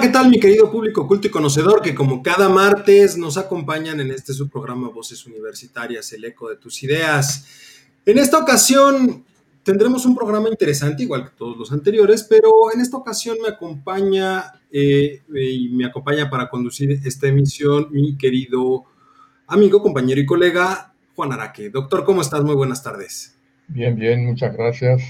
¿Qué tal mi querido público culto y conocedor que como cada martes nos acompañan en este subprograma Voces Universitarias, el eco de tus ideas? En esta ocasión tendremos un programa interesante, igual que todos los anteriores, pero en esta ocasión me acompaña eh, y me acompaña para conducir esta emisión mi querido amigo, compañero y colega Juan Araque. Doctor, ¿cómo estás? Muy buenas tardes. Bien, bien, muchas gracias.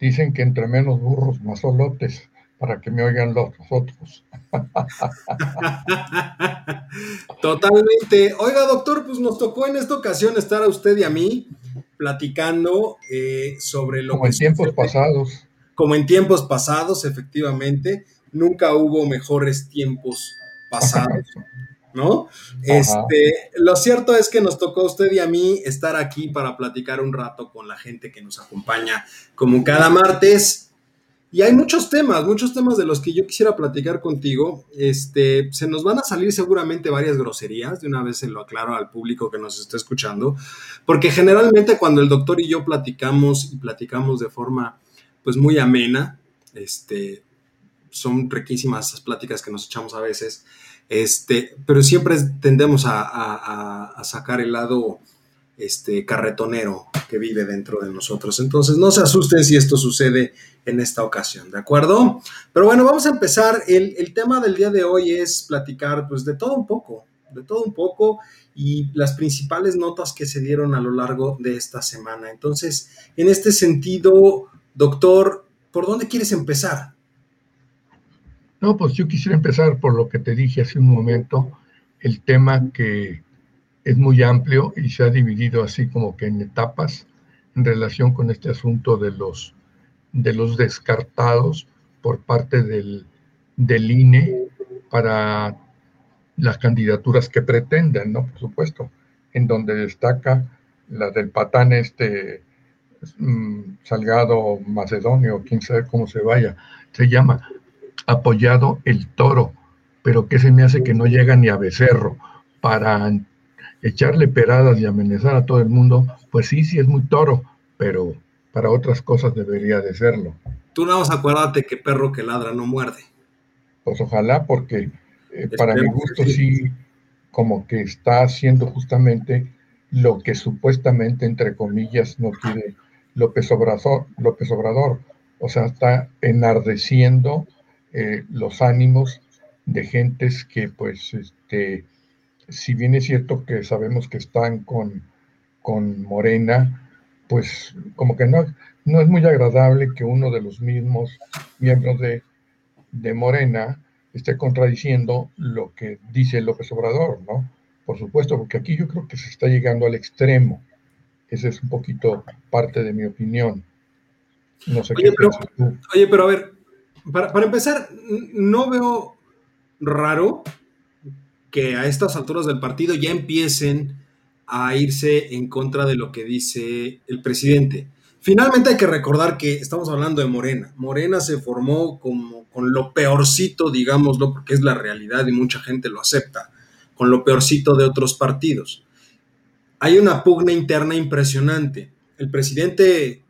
Dicen que entre menos burros, más solotes para que me oigan los otros. Totalmente. Oiga, doctor, pues nos tocó en esta ocasión estar a usted y a mí platicando eh, sobre lo Como en tiempos pasados. Como en tiempos pasados, efectivamente. Nunca hubo mejores tiempos pasados. ¿no? Este, lo cierto es que nos tocó a usted y a mí estar aquí para platicar un rato con la gente que nos acompaña como cada martes y hay muchos temas, muchos temas de los que yo quisiera platicar contigo. Este, se nos van a salir seguramente varias groserías, de una vez se lo aclaro al público que nos está escuchando, porque generalmente cuando el doctor y yo platicamos y platicamos de forma pues muy amena, este, son riquísimas esas pláticas que nos echamos a veces, este, pero siempre tendemos a, a sacar el lado este carretonero que vive dentro de nosotros. Entonces, no se asusten si esto sucede en esta ocasión, ¿de acuerdo? Pero bueno, vamos a empezar. El, tema del día de hoy es platicar, pues, de todo un poco, de todo un poco y las principales notas que se dieron a lo largo de esta semana. Entonces, en este sentido, doctor, ¿por dónde quieres empezar? No, pues yo quisiera empezar por lo que te dije hace un momento, el tema que es muy amplio y se ha dividido así como que en etapas en relación con este asunto de los, de los descartados por parte del, del INE para las candidaturas que pretenden, ¿no? Por supuesto, en donde destaca la del patán este mm, Salgado Macedonio, quién sabe cómo se vaya, se llama apoyado el toro, pero que se me hace que no llega ni a becerro para echarle peradas y amenazar a todo el mundo, pues sí, sí es muy toro, pero para otras cosas debería de serlo. Tú nada más acuérdate que perro que ladra no muerde. Pues ojalá, porque eh, para mi gusto sí, como que está haciendo justamente lo que supuestamente, entre comillas, no quiere López Obrador, López Obrador. O sea, está enardeciendo eh, los ánimos de gentes que pues este, si bien es cierto que sabemos que están con, con Morena, pues como que no, no es muy agradable que uno de los mismos miembros de, de Morena esté contradiciendo lo que dice López Obrador, ¿no? Por supuesto, porque aquí yo creo que se está llegando al extremo. Esa es un poquito parte de mi opinión. No sé oye, qué pero, tú. Oye, pero a ver, para, para empezar, no veo raro que a estas alturas del partido ya empiecen a irse en contra de lo que dice el presidente. Finalmente hay que recordar que estamos hablando de Morena. Morena se formó como con lo peorcito, digámoslo, porque es la realidad y mucha gente lo acepta, con lo peorcito de otros partidos. Hay una pugna interna impresionante. El presidente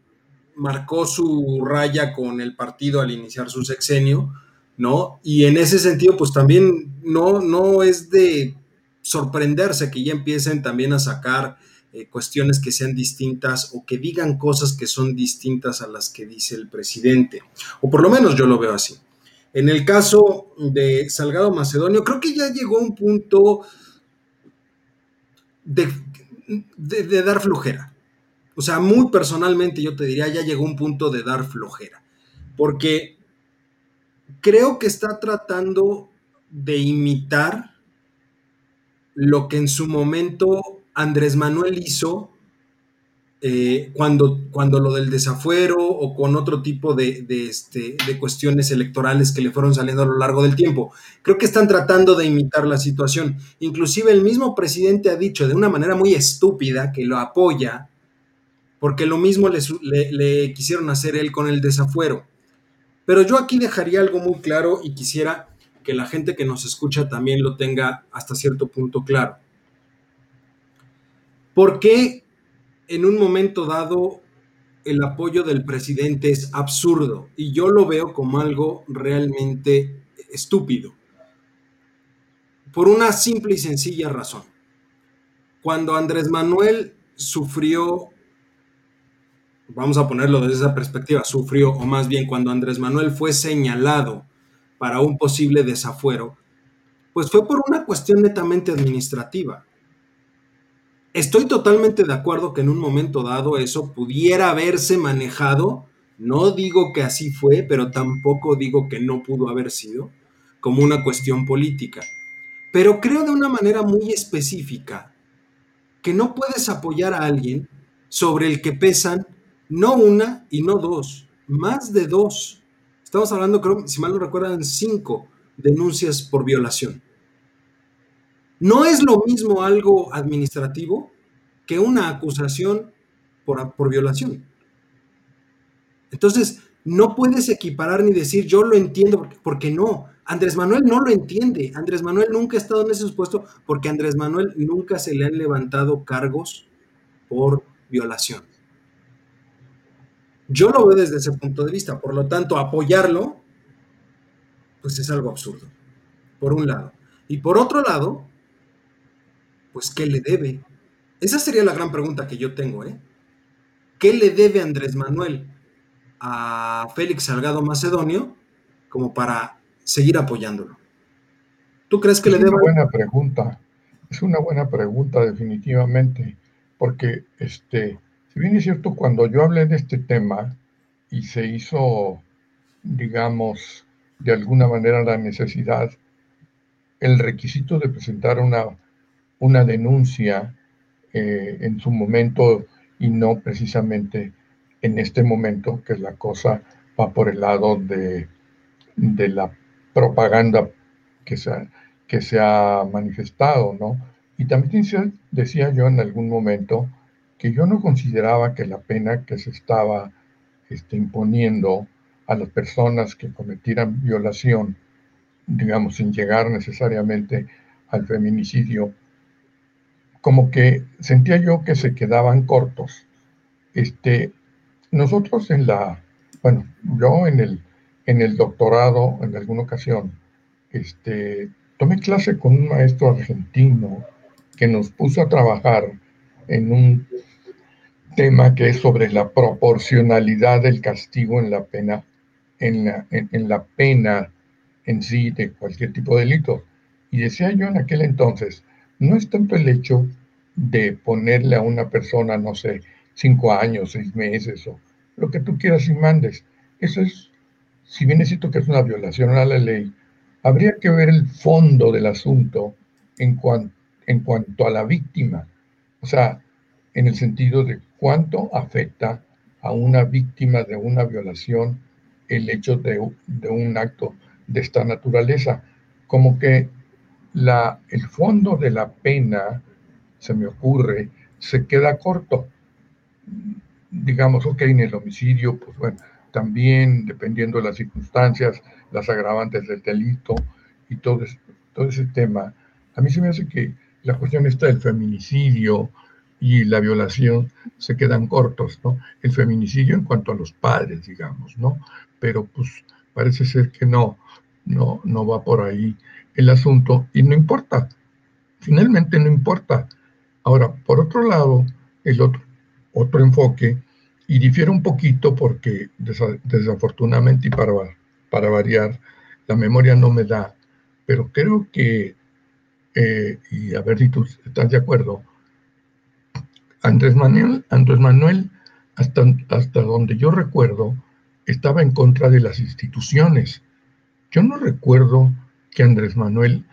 marcó su raya con el partido al iniciar su sexenio, ¿no? Y en ese sentido, pues también no, no es de sorprenderse que ya empiecen también a sacar eh, cuestiones que sean distintas o que digan cosas que son distintas a las que dice el presidente. O por lo menos yo lo veo así. En el caso de Salgado Macedonio, creo que ya llegó un punto de, de dar flojera. O sea, muy personalmente yo te diría, ya llegó un punto de dar flojera. Porque creo que está tratando de imitar lo que en su momento Andrés Manuel hizo eh, cuando, cuando lo del desafuero o con otro tipo de, este, de cuestiones electorales que le fueron saliendo a lo largo del tiempo. Creo que están tratando de imitar la situación. Inclusive el mismo presidente ha dicho de una manera muy estúpida que lo apoya porque lo mismo le, le quisieron hacer él con el desafuero. Pero yo aquí dejaría algo muy claro y quisiera que la gente que nos escucha también lo tenga hasta cierto punto claro. ¿Por qué en un momento dado el apoyo del presidente es absurdo? Y yo lo veo como algo realmente estúpido. Por una simple y sencilla razón. Cuando Andrés Manuel sufrió vamos a ponerlo desde esa perspectiva, sufrió, o más bien cuando Andrés Manuel fue señalado para un posible desafuero, pues fue por una cuestión netamente administrativa. Estoy totalmente de acuerdo que en un momento dado eso pudiera haberse manejado, no digo que así fue, pero tampoco digo que no pudo haber sido, como una cuestión política. Pero creo de una manera muy específica que no puedes apoyar a alguien sobre el que pesan no una y no dos, más de dos. Estamos hablando, creo, si mal no recuerdan, cinco denuncias por violación. No es lo mismo algo administrativo que una acusación por, por violación. Entonces, no puedes equiparar ni decir yo lo entiendo, porque, porque, no. Andrés Manuel no lo entiende. Andrés Manuel nunca ha estado en ese supuesto porque Andrés Manuel nunca se le han levantado cargos por violación. Yo lo veo desde ese punto de vista, por lo tanto, apoyarlo, pues es algo absurdo, por un lado. Y por otro lado, pues, ¿qué le debe? Esa sería la gran pregunta que yo tengo, ¿eh? ¿Qué le debe Andrés Manuel a Félix Salgado Macedonio como para seguir apoyándolo? ¿Tú crees que le debe? Es una buena pregunta, es una buena pregunta definitivamente, porque este, si bien es cierto, cuando yo hablé de este tema y se hizo, digamos, de alguna manera la necesidad, el requisito de presentar una, una denuncia eh, en su momento y no precisamente en este momento, que la cosa va por el lado de, de la propaganda que se, ha, que se ha manifestado, ¿no? Y también decía yo en algún momento que yo no consideraba que la pena que se estaba este, imponiendo a las personas que cometieran violación, digamos, sin llegar necesariamente al feminicidio, como que sentía yo que se quedaban cortos. Este, nosotros en la, bueno, yo en el, en el doctorado, en alguna ocasión, este, tomé clase con un maestro argentino que nos puso a trabajar en un tema que es sobre la proporcionalidad del castigo en la pena, en la, en, la pena en sí de cualquier tipo de delito. Y decía yo en aquel entonces, no es tanto el hecho de ponerle a una persona, no sé, cinco años, seis meses o lo que tú quieras y mandes. Eso es, si bien es cierto que es una violación a la ley, habría que ver el fondo del asunto en, en cuanto a la víctima. O sea, en el sentido de cuánto afecta a una víctima de una violación el hecho de, un acto de esta naturaleza. Como que el fondo de la pena, se me ocurre, se queda corto. Digamos, ok, en el homicidio, pues bueno, también dependiendo de las circunstancias, las agravantes del delito y todo, todo ese tema, a mí se me hace que la cuestión está del feminicidio, y la violación se quedan cortos, ¿no? El feminicidio en cuanto a los padres, digamos, ¿no? Pero pues parece ser que no, no, no va por ahí el asunto y no importa, finalmente no importa. Ahora, por otro lado, el otro, otro enfoque, y difiere un poquito porque desafortunadamente y para, para variar, la memoria no me da, pero creo que, eh, y a ver si tú estás de acuerdo, Andrés Manuel, Andrés Manuel hasta, hasta donde yo recuerdo, estaba en contra de las instituciones. Yo no recuerdo que Andrés Manuel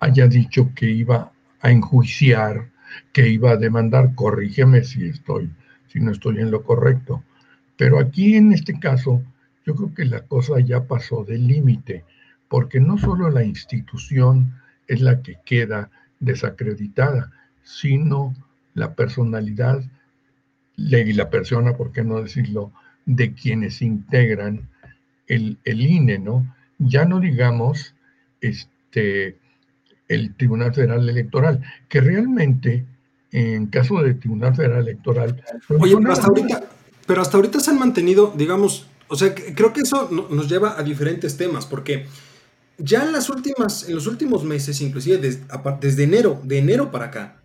haya dicho que iba a enjuiciar, que iba a demandar, corrígeme si estoy, si no estoy en lo correcto. Pero aquí en este caso, yo creo que la cosa ya pasó del límite, porque no solo la institución es la que queda desacreditada, sino la personalidad y la persona, por qué no decirlo, de quienes integran el, el INE, ¿no? Ya no digamos este, el Tribunal Federal Electoral, que realmente en caso de Tribunal Federal Electoral... Oye, pero hasta, ahorita, pero hasta ahorita se han mantenido, digamos, o sea, creo que eso nos lleva a diferentes temas, porque ya en las últimas, en los últimos meses, inclusive desde, enero, de enero para acá,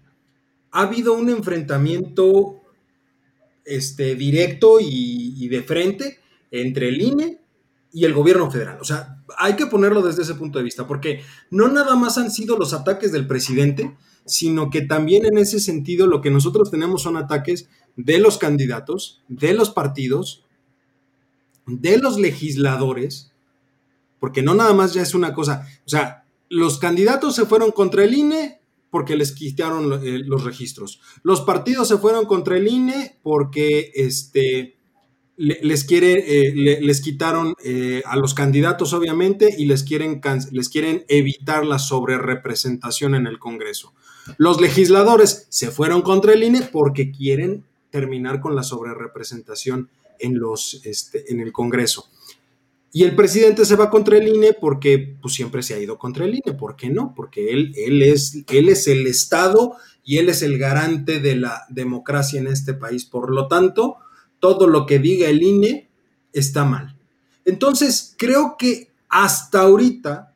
ha habido un enfrentamiento este, directo y, y, de frente entre el INE y el gobierno federal. O sea, hay que ponerlo desde ese punto de vista, porque no nada más han sido los ataques del presidente, sino que también en ese sentido lo que nosotros tenemos son ataques de los candidatos, de los partidos, de los legisladores, porque no nada más ya es una cosa, o sea, los candidatos se fueron contra el INE porque les quitaron eh, los registros. Los partidos se fueron contra el INE porque este, les, quiere, eh, les quitaron eh, a los candidatos, obviamente, y les quieren, les quieren evitar la sobrerepresentación en el Congreso. Los legisladores se fueron contra el INE porque quieren terminar con la sobrerepresentación en, este, en el Congreso. Y el presidente se va contra el INE porque pues, siempre se ha ido contra el INE. ¿Por qué no? Porque él, él, es, él es el Estado y él es el garante de la democracia en este país. Por lo tanto, todo lo que diga el INE está mal. Entonces, creo que hasta ahorita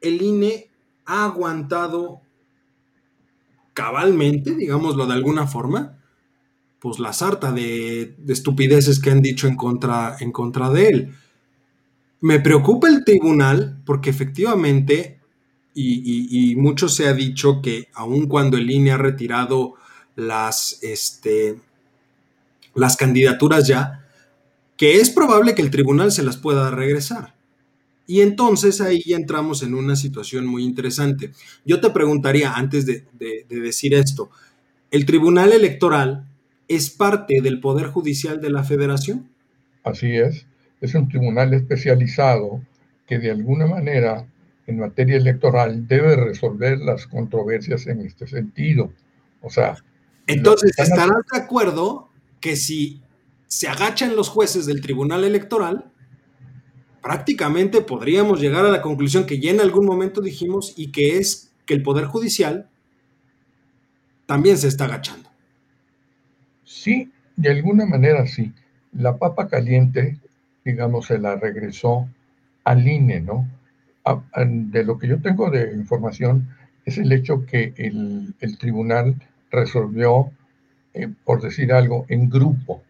el INE ha aguantado cabalmente, digámoslo de alguna forma, pues la sarta de, estupideces que han dicho en contra, en contra de él. Me preocupa el tribunal porque efectivamente, y, mucho se ha dicho que aun cuando el INE ha retirado las, este, las candidaturas ya, que es probable que el tribunal se las pueda regresar. Y entonces ahí entramos en una situación muy interesante. Yo te preguntaría, antes de, decir esto, ¿el Tribunal Electoral es parte del Poder Judicial de la Federación? Así es, es un tribunal especializado que de alguna manera en materia electoral debe resolver las controversias en este sentido. O sea... Entonces, ¿estarás de acuerdo que si se agachan los jueces del Tribunal Electoral, prácticamente podríamos llegar a la conclusión que ya en algún momento dijimos y que es que el Poder Judicial también se está agachando. Sí, de alguna manera sí. La papa caliente, digamos, se la regresó al INE, ¿no? de lo que yo tengo de información es el hecho que el, tribunal resolvió, eh, por decir algo, en grupo.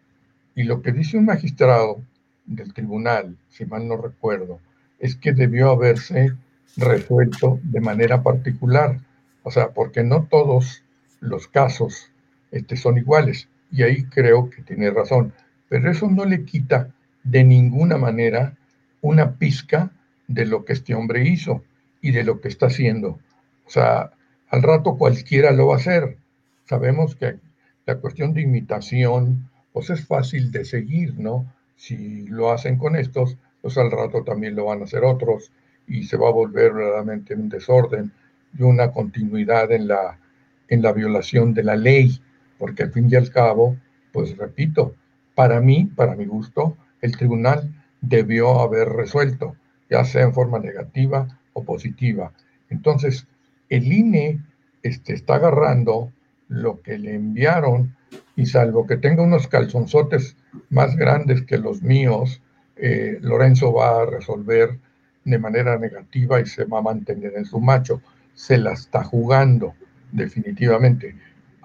Y lo que dice un magistrado del tribunal, si mal no recuerdo, es que debió haberse resuelto de manera particular. O sea, porque no todos los casos este, son iguales. Y ahí creo que tiene razón. Pero eso no le quita de ninguna manera una pizca de lo que este hombre hizo y de lo que está haciendo. O sea, al rato cualquiera lo va a hacer. Sabemos que la cuestión de imitación, pues es fácil de seguir, ¿no? si lo hacen con estos, pues al rato también lo van a hacer otros y se va a volver verdaderamente un desorden y una continuidad en la, en la violación de la ley, porque al fin y al cabo, pues repito, para mí, para mi gusto, el tribunal debió haber resuelto, ya sea en forma negativa o positiva. Entonces, el INE este, está agarrando lo que le enviaron y salvo que tenga unos calzonzotes más grandes que los míos, eh, Lorenzo va a resolver de manera negativa y se va a mantener en su macho. Se la está jugando, definitivamente.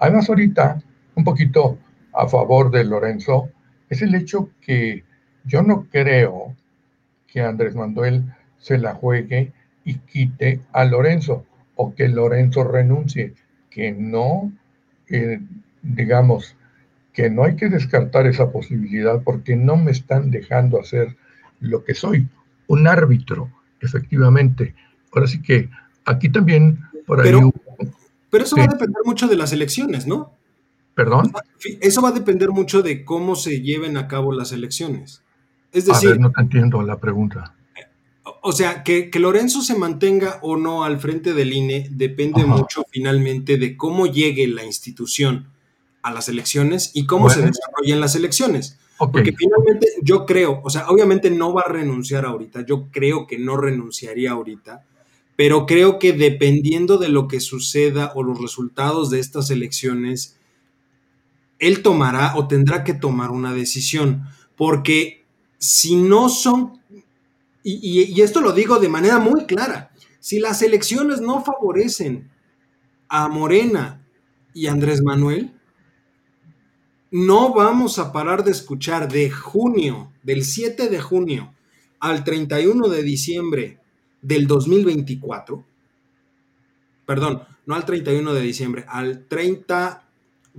Además, ahorita, un poquito a favor de Lorenzo, es el hecho que yo no creo que Andrés Manuel se la juegue y quite a Lorenzo o que Lorenzo renuncie, que no, eh, digamos, que no hay que descartar esa posibilidad porque no me están dejando hacer lo que soy, un árbitro, efectivamente. Ahora sí que aquí también por ahí... Pero, pero eso va a depender mucho de las elecciones, ¿no? ¿Perdón? Eso va a depender mucho de cómo se lleven a cabo las elecciones. Es decir... A ver, no te entiendo la pregunta. O sea, que, Lorenzo se mantenga o no al frente del INE depende mucho finalmente de cómo llegue la institución a las elecciones y cómo se desarrollan las elecciones. Porque finalmente yo creo, o sea, obviamente no va a renunciar ahorita, yo creo que no renunciaría ahorita, pero creo que dependiendo de lo que suceda o los resultados de estas elecciones, él tomará o tendrá que tomar una decisión, porque si no son, y, esto lo digo de manera muy clara, si las elecciones no favorecen a Morena y Andrés Manuel, no vamos a parar de escuchar de junio, del 7 de junio al 31 de diciembre del 2024, perdón, no al 31 de diciembre, al 30,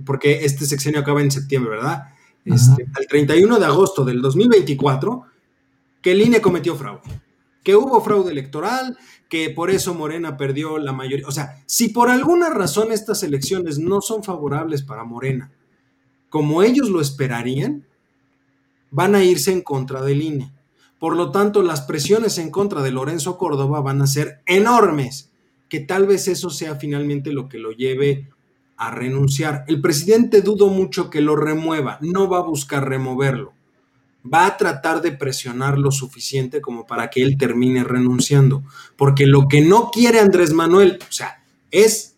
porque este sexenio acaba en septiembre, ¿verdad? Este, al 31 de agosto del 2024, que el INE cometió fraude, que hubo fraude electoral, que por eso Morena perdió la mayoría. O sea, si por alguna razón estas elecciones no son favorables para Morena, como ellos lo esperarían, van a irse en contra del INE. Por lo tanto, las presiones en contra de Lorenzo Córdoba van a ser enormes, que tal vez eso sea finalmente lo que lo lleve a renunciar. El presidente dudo mucho que lo remueva, no va a buscar removerlo, va a tratar de presionar lo suficiente como para que él termine renunciando, porque lo que no quiere Andrés Manuel, o sea, es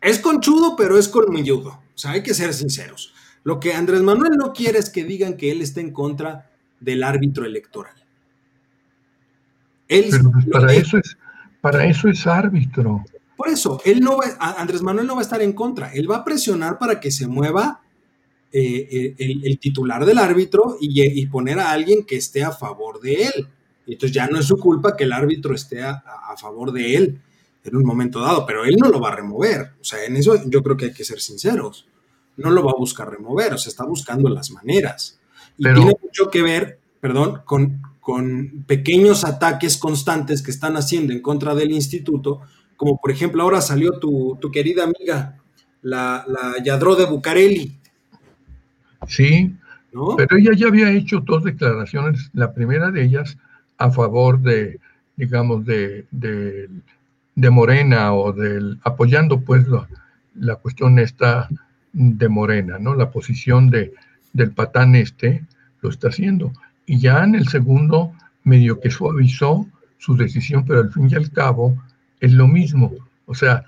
es conchudo, pero es colmilludo. O sea, hay que ser sinceros. Lo que Andrés Manuel no quiere es que digan que él está en contra del árbitro electoral. Él, pues para, eso es, para eso es árbitro. Por eso, él no va, Andrés Manuel no va a estar en contra. Él va a presionar para que se mueva eh, eh, el, titular del árbitro y, poner a alguien que esté a favor de él. Entonces ya no es su culpa que el árbitro esté a, a favor de él en un momento dado, pero él no lo va a remover. O sea, en eso yo creo que hay que ser sinceros. No lo va a buscar remover, o sea, está buscando las maneras. Y tiene mucho que ver, perdón, con, con pequeños ataques constantes que están haciendo en contra del instituto, como por ejemplo ahora salió tu, querida amiga, la, la Yadro de Bucareli. Sí, pero ella ya había hecho dos declaraciones, la primera de ellas a favor de, digamos, de, de de Morena o del apoyando pues la, cuestión esta de Morena, ¿no? La posición de, del patán este lo está haciendo. Y ya en el segundo medio que suavizó su decisión, pero al fin y al cabo es lo mismo. O sea,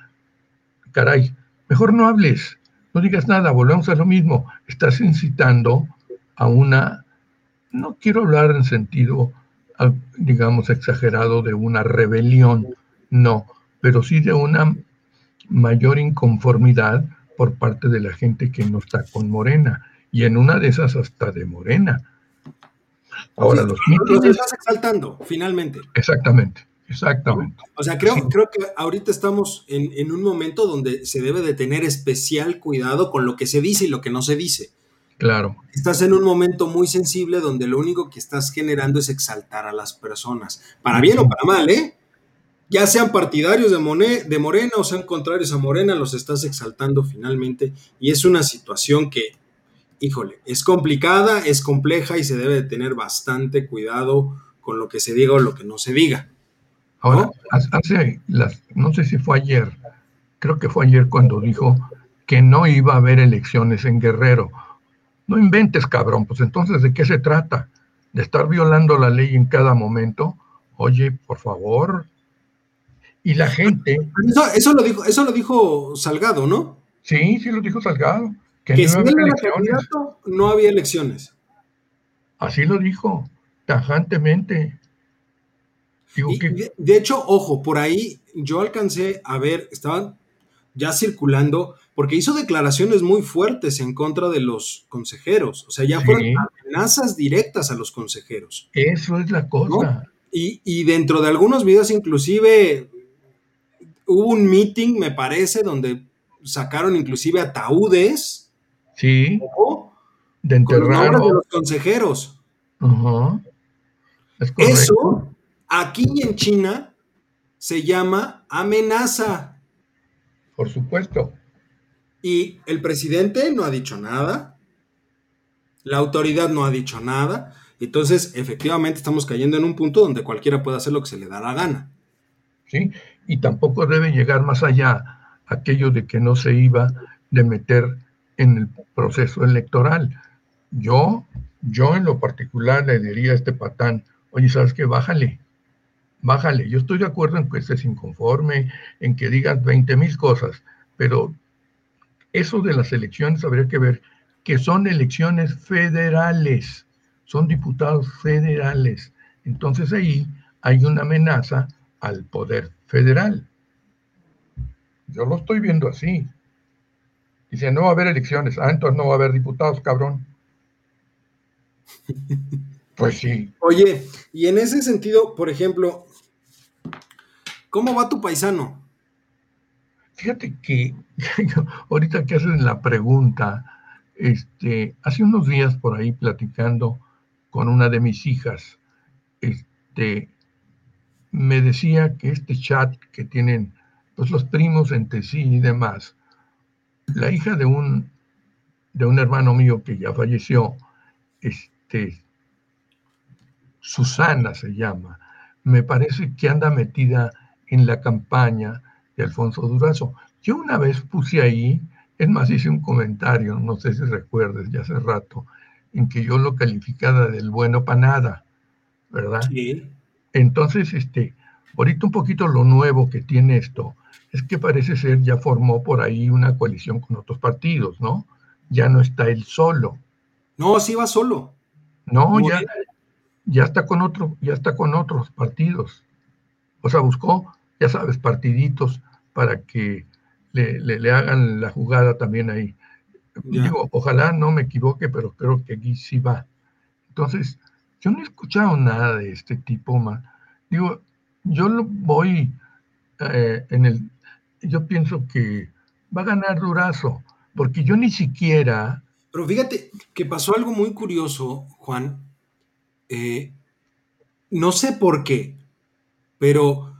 caray, mejor no hables, no digas nada, volvemos a lo mismo. Estás incitando a una, no quiero hablar en sentido, digamos, exagerado de una rebelión, no, pero sí de una mayor inconformidad por parte de la gente que no está con Morena, y en una de esas hasta de Morena. Ahora, los mitos... estás exaltando, finalmente. Exactamente, exactamente. O sea, creo, creo que ahorita estamos en, en, un momento donde se debe de tener especial cuidado con lo que se dice y lo que no se dice. Claro. Estás en un momento muy sensible donde lo único que estás generando es exaltar a las personas, para bien o para mal, ¿eh? ya sean partidarios de, de Morena o sean contrarios a Morena, los estás exaltando finalmente y es una situación que, híjole, es complicada, es compleja y se debe de tener bastante cuidado con lo que se diga o lo que no se diga. Ahora, hace las, no sé si fue ayer, creo que fue ayer cuando dijo que no iba a haber elecciones en Guerrero. No inventes, cabrón, pues entonces ¿de qué se trata? ¿De estar violando la ley en cada momento? Oye, por favor, y la gente. Eso, lo dijo, eso lo dijo Salgado, ¿no? Sí, sí lo dijo Salgado. Que, si él era candidato, no había elecciones. Así lo dijo, tajantemente. de, hecho, ojo, por ahí yo alcancé a ver, estaban ya circulando, porque hizo declaraciones muy fuertes en contra de los consejeros. O sea, ya fueron amenazas directas a los consejeros. Eso es la cosa. Y, y, dentro de algunos videos, inclusive hubo un meeting, me parece, donde sacaron inclusive ataúdes. Sí. De enterrar. de los consejeros. Eso, aquí en China, se llama amenaza. Por supuesto. Y el presidente no ha dicho nada. La autoridad no ha dicho nada. Entonces, efectivamente, estamos cayendo en un punto donde cualquiera puede hacer lo que se le da la gana. ¿Sí? y tampoco debe llegar más allá aquello de que no se iba de meter en el proceso electoral. Yo, yo en lo particular le diría a este patán, oye, ¿sabes qué? Bájale, bájale. Yo estoy de acuerdo en que estés inconforme, en que digas 20 mil cosas, pero eso de las elecciones habría que ver que son elecciones federales, son diputados federales. Entonces ahí hay una amenaza al poder federal. Yo lo estoy viendo así. Dice, no va a haber elecciones. Ah, entonces no va a haber diputados, cabrón. Pues sí. Oye, y en ese sentido, por ejemplo, ¿cómo va tu paisano? Fíjate que ahorita que hacen la pregunta, este, hace unos días por ahí platicando con una de mis hijas, este, me decía que este chat que tienen pues, los primos entre sí y demás, la hija de un, de un hermano mío que ya falleció, este, Susana se llama, me parece que anda metida en la campaña de Alfonso Durazo. Yo una vez puse ahí, es más, hice un comentario, no sé si recuerdes, ya hace rato, en que yo lo calificaba del bueno para nada, ¿verdad? Sí. Entonces, este, ahorita un poquito lo nuevo que tiene esto es que parece ser ya formó por ahí una coalición con otros partidos, ¿no? Ya no está él solo. No, sí va solo. No, ya, ya está con otro, ya está con otros partidos. O sea, buscó, ya sabes, partiditos para que le, hagan la jugada también ahí. Digo, ojalá no me equivoque, pero creo que aquí sí va. Entonces, yo no he escuchado nada de este tipo, más. Digo, yo lo voy eh, en el, yo pienso que va a ganar Durazo, porque yo ni siquiera... Pero fíjate que pasó algo muy curioso, Juan. Eh, no sé por qué, pero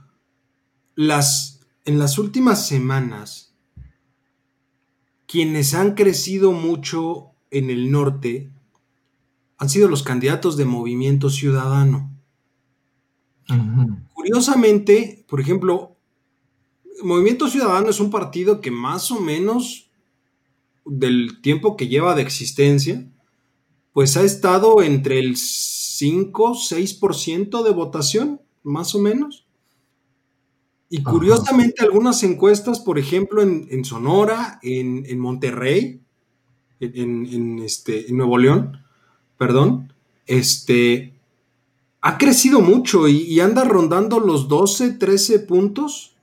las, en las últimas semanas, quienes han crecido mucho en el norte han sido los candidatos de Movimiento Ciudadano. Curiosamente, por ejemplo, Movimiento Ciudadano es un partido que más o menos del tiempo que lleva de existencia, pues ha estado entre el 5, 6% de votación, más o menos. Y curiosamente algunas encuestas, por ejemplo, en, Sonora, en, Monterrey, en, este, en Nuevo León, perdón, este, ha crecido mucho y, anda rondando los 12, 13 puntos.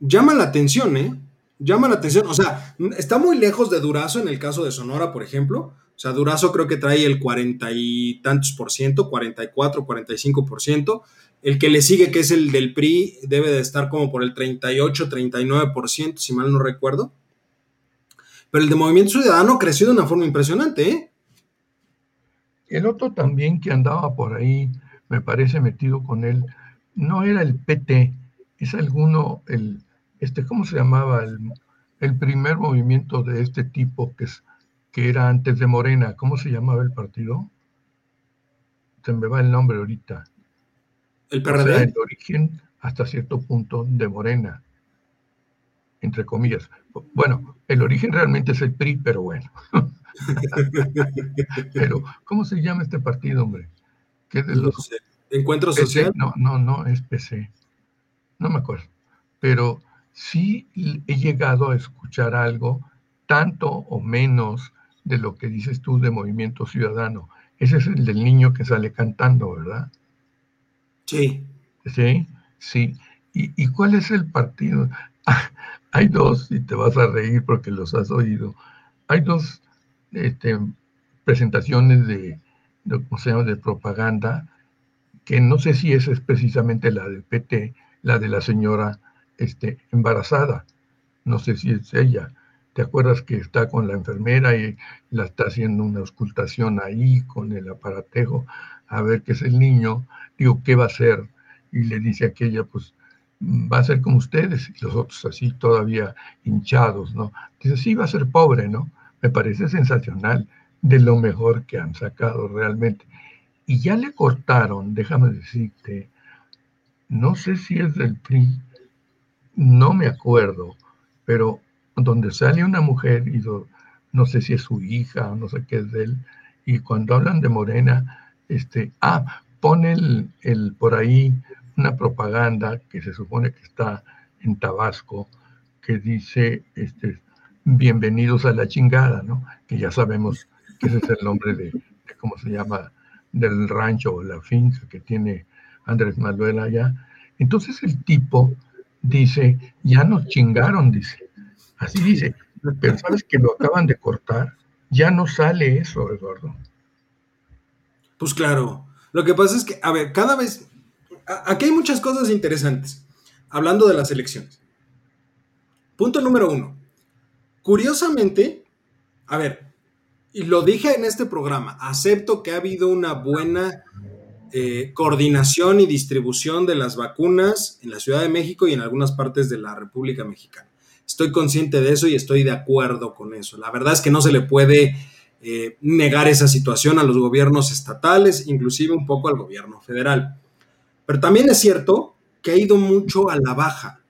Llama la atención, ¿eh? Llama la atención. O sea, está muy lejos de Durazo en el caso de Sonora, por ejemplo. O sea, Durazo creo que trae el cuarenta y tantos por ciento, 44, 45 por ciento. El que le sigue, que es el del PRI, debe de estar como por el 38, 39 por ciento, si mal no recuerdo. Pero el de Movimiento Ciudadano creció de una forma impresionante, ¿eh? El otro también que andaba por ahí, me parece metido con él, no era el PT, es alguno, el, este, ¿cómo se llamaba? El, primer movimiento de este tipo que, es, que era antes de Morena, ¿cómo se llamaba el partido? Se me va el nombre ahorita. El PRD. el origen hasta cierto punto de Morena, entre comillas. Bueno, el origen realmente es el PRI, pero bueno. Pero, ¿cómo se llama este partido, hombre? ¿Qué de los... ¿Encuentro Social? No, no, no, es PC. No me acuerdo. Pero sí he llegado a escuchar algo, tanto o menos de lo que dices tú de Movimiento Ciudadano. Ese es el del niño que sale cantando, ¿verdad? Sí. Sí, sí. ¿Y, y cuál es el partido? hay dos, y te vas a reír porque los has oído. Hay dos este, presentaciones de, de, de propaganda, que no sé si esa es precisamente la del PT, la de la señora este, embarazada, no sé si es ella. ¿Te acuerdas que está con la enfermera y la está haciendo una auscultación ahí con el aparatejo a ver qué es el niño? Digo, ¿qué va a hacer? Y le dice aquella, pues va a ser como ustedes, y los otros así todavía hinchados, ¿no? Dice, sí, va a ser pobre, ¿no? me parece sensacional, de lo mejor que han sacado realmente. Y ya le cortaron, déjame decirte, no sé si es del PRI, no me acuerdo, pero donde sale una mujer y no sé si es su hija o no sé qué es de él, y cuando hablan de Morena, este, ah, pone el, por ahí una propaganda que se supone que está en Tabasco, que dice, este, bienvenidos a la chingada, ¿no? Que ya sabemos que ese es el nombre de, de ¿cómo se llama? Del rancho o la finca que tiene Andrés Manuel allá. Entonces el tipo dice, ya nos chingaron, dice. Así dice, pero sabes que lo acaban de cortar, ya no sale eso, Eduardo. Pues claro, lo que pasa es que, a ver, cada vez, aquí hay muchas cosas interesantes, hablando de las elecciones. Punto número uno. Curiosamente, a ver, y lo dije en este programa, acepto que ha habido una buena eh, coordinación y distribución de las vacunas en la Ciudad de México y en algunas partes de la República Mexicana. Estoy consciente de eso y estoy de acuerdo con eso. La verdad es que no se le puede eh, negar esa situación a los gobiernos estatales, inclusive un poco al gobierno federal. Pero también es cierto que ha ido mucho a la baja.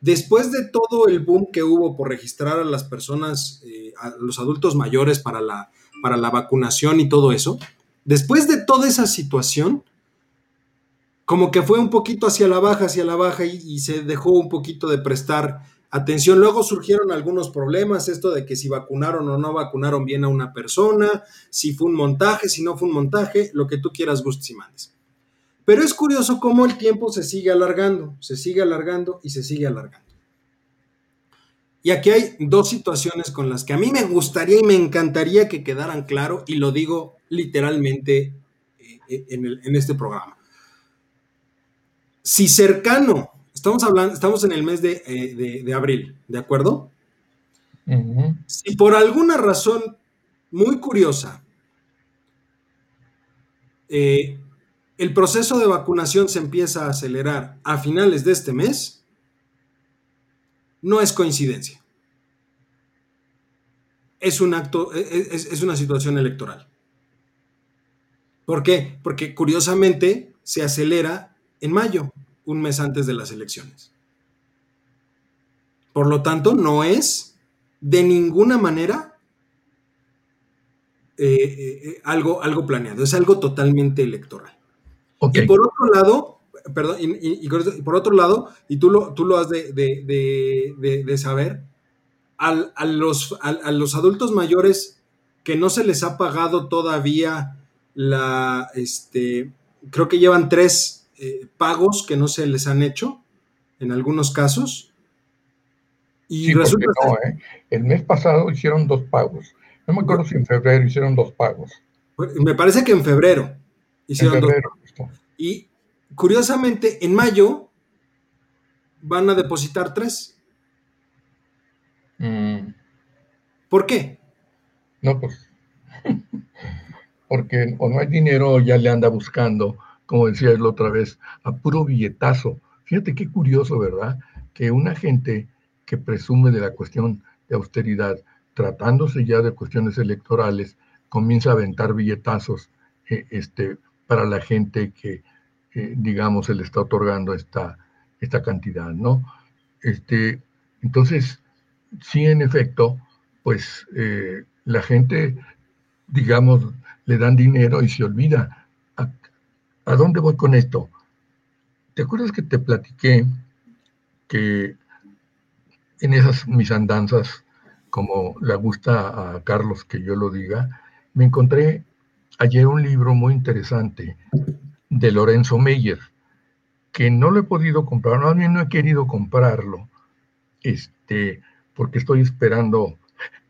Después de todo el boom que hubo por registrar a las personas, eh, a los adultos mayores para la, para la vacunación y todo eso, después de toda esa situación, como que fue un poquito hacia la baja, hacia la baja y se dejó un poquito de prestar Atención, luego surgieron algunos problemas, esto de que si vacunaron o no vacunaron bien a una persona, si fue un montaje, si no fue un montaje, lo que tú quieras, gustes y mandes. Pero es curioso cómo el tiempo se sigue alargando, se sigue alargando y se sigue alargando. Y aquí hay dos situaciones con las que a mí me gustaría y me encantaría que quedaran claro, y lo digo literalmente eh, eh, en, este programa. Si cercano Estamos hablando, estamos en el mes de, eh, abril, ¿de acuerdo? Si por alguna razón muy curiosa eh, el proceso de vacunación se empieza a acelerar a finales de este mes, no es coincidencia. Es un acto, e, e, es, es una situación electoral. ¿Por qué? Porque curiosamente se acelera en mayo un mes antes de las elecciones. Por lo tanto, no es de ninguna manera eh, eh, eh, algo, algo planeado, es algo totalmente electoral. Y por otro lado, perdón, y, por otro lado, y tú lo, tú lo has de, saber, a, los, a, los, adultos mayores que no se les ha pagado todavía la, este, creo que llevan tres eh, pagos que no se les han hecho en algunos casos. Y resulta ¿eh? El mes pasado hicieron dos pagos. No me acuerdo si en febrero hicieron dos pagos. Pues, me parece que en febrero hicieron dos Y curiosamente, en mayo van a depositar tres. Mm. ¿Por qué? No, pues porque o no hay dinero o ya le anda buscando como decía él otra vez, a puro billetazo. Fíjate qué curioso, ¿verdad? Que una gente que presume de la cuestión de austeridad, tratándose ya de cuestiones electorales, comienza a aventar billetazos eh, este, para la gente que, eh, digamos, se le está otorgando esta, esta cantidad, ¿no? Este, entonces, sí, en efecto, pues eh, la gente, digamos, le dan dinero y se olvida ¿A dónde voy con esto? ¿Te acuerdas que te platiqué que en esas mis andanzas, como le gusta a Carlos que yo lo diga, me encontré ayer un libro muy interesante de Lorenzo Meyer, que no lo he podido comprar, no, no he querido comprarlo, este, porque estoy esperando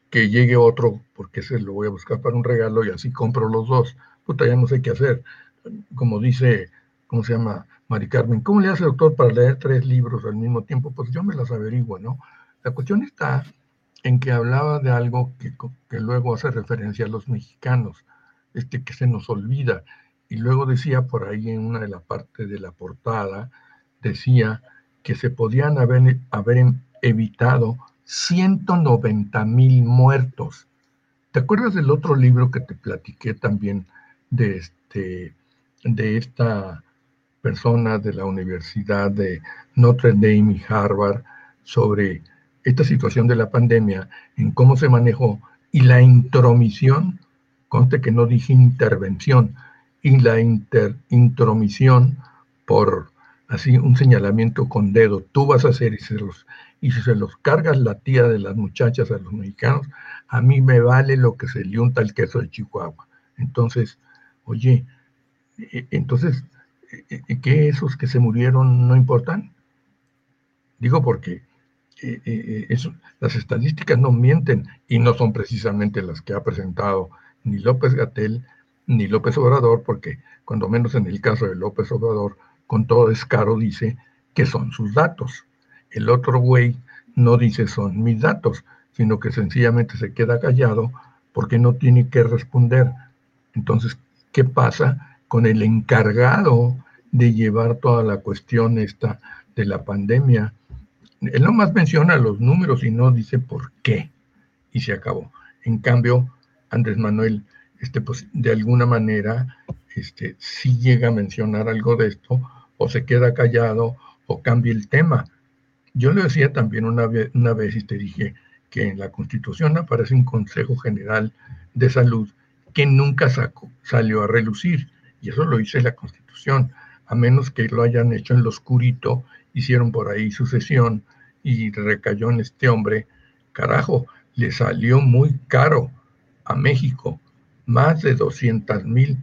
que llegue otro, porque se lo voy a buscar para un regalo y así compro los dos. Puta, ya no sé qué hacer como dice, ¿cómo se llama? Mari Carmen, ¿cómo le hace el doctor para leer tres libros al mismo tiempo? Pues yo me las averiguo, ¿no? La cuestión está en que hablaba de algo que, que luego hace referencia a los mexicanos, este que se nos olvida. Y luego decía por ahí en una de las partes de la portada, decía que se podían haber, haber evitado 190 mil muertos. ¿Te acuerdas del otro libro que te platiqué también de este de esta persona de la Universidad de Notre Dame y Harvard sobre esta situación de la pandemia, en cómo se manejó y la intromisión, conste que no dije intervención, y la intromisión por así un señalamiento con dedo, tú vas a hacer y, se los, y si se los cargas la tía de las muchachas a los mexicanos, a mí me vale lo que se le unta el queso de Chihuahua. Entonces, oye, e, entonces, e, e, ¿qué esos que se murieron no importan? Digo porque las estadísticas no mienten y no son precisamente las que ha presentado ni López Gatel ni López Obrador, porque cuando menos en el caso de López Obrador, con todo descaro dice que son sus datos. El otro güey no dice son mis datos, sino que sencillamente se queda callado porque no tiene que responder. Entonces, ¿qué pasa con el encargado de llevar toda la cuestión esta de la pandemia? Él nomás menciona los números y no dice por qué. Y se acabó. En cambio, Andrés Manuel, este, pues, de alguna manera, este, sí llega a mencionar algo de esto, o se queda callado, o cambia el tema. Yo le decía también una vez, una vez y te dije que en la Constitución aparece un Consejo General de Salud que nunca sacó, salió a relucir. Y eso lo dice la Constitución, a menos que lo hayan hecho en lo oscurito, hicieron por ahí su sesión y recayó en este hombre. Carajo, le salió muy caro a México, más de 200 mil,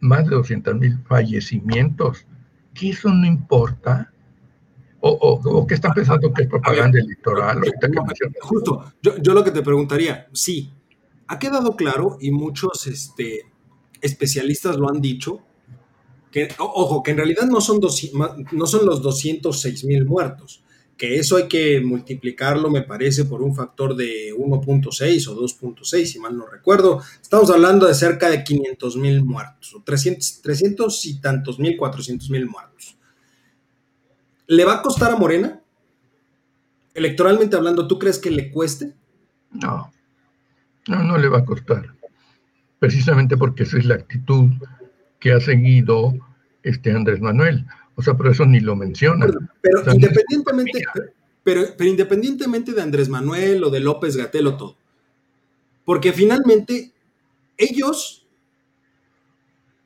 más de 200 mil fallecimientos que eso no importa? ¿O, o, qué están pensando que es propaganda electoral? justo, yo, yo, lo que te preguntaría, sí, ha quedado claro y muchos este, especialistas lo han dicho, que, ojo, que en realidad no son, dos, no son los 206 mil muertos, que eso hay que multiplicarlo, me parece, por un factor de 1.6 o 2.6, si mal no recuerdo. Estamos hablando de cerca de 500 mil muertos, o 300, 300 y tantos mil, 400 mil muertos. ¿Le va a costar a Morena? Electoralmente hablando, ¿tú crees que le cueste? No, no, no le va a costar. Precisamente porque esa es la actitud que ha seguido este Andrés Manuel. O sea, por eso ni lo menciona. Pero, independientemente, pero, pero, independientemente de Andrés Manuel o de López Gatel o todo, porque finalmente ellos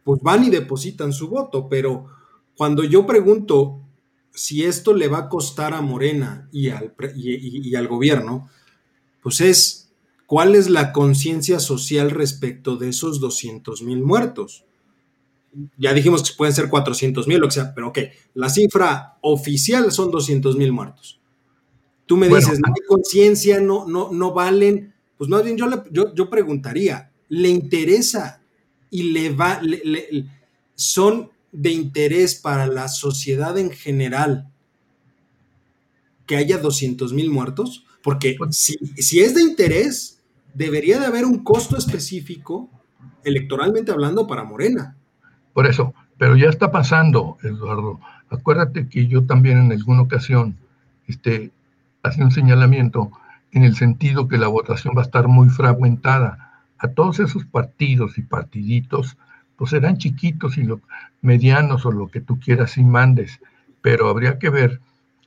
pues van y depositan su voto, pero cuando yo pregunto si esto le va a costar a Morena y al, y al gobierno, pues es cuál es la conciencia social respecto de esos 200 mil muertos ya dijimos que pueden ser 400 mil, lo que sea, pero ok, la cifra oficial son 200 mil muertos. Tú me dices, no hay conciencia, no, no, no valen. Pues más bien yo, yo, yo preguntaría, ¿le interesa y le va, son de interés para la sociedad en general que haya 200 mil muertos? Porque si, si es de interés, debería de haber un costo específico, electoralmente hablando, para Morena. Por eso, pero ya está pasando, Eduardo. Acuérdate que yo también en alguna ocasión este, hacía un señalamiento en el sentido que la votación va a estar muy fragmentada. A todos esos partidos y partiditos, pues serán chiquitos y lo, medianos o lo que tú quieras y mandes, pero habría que ver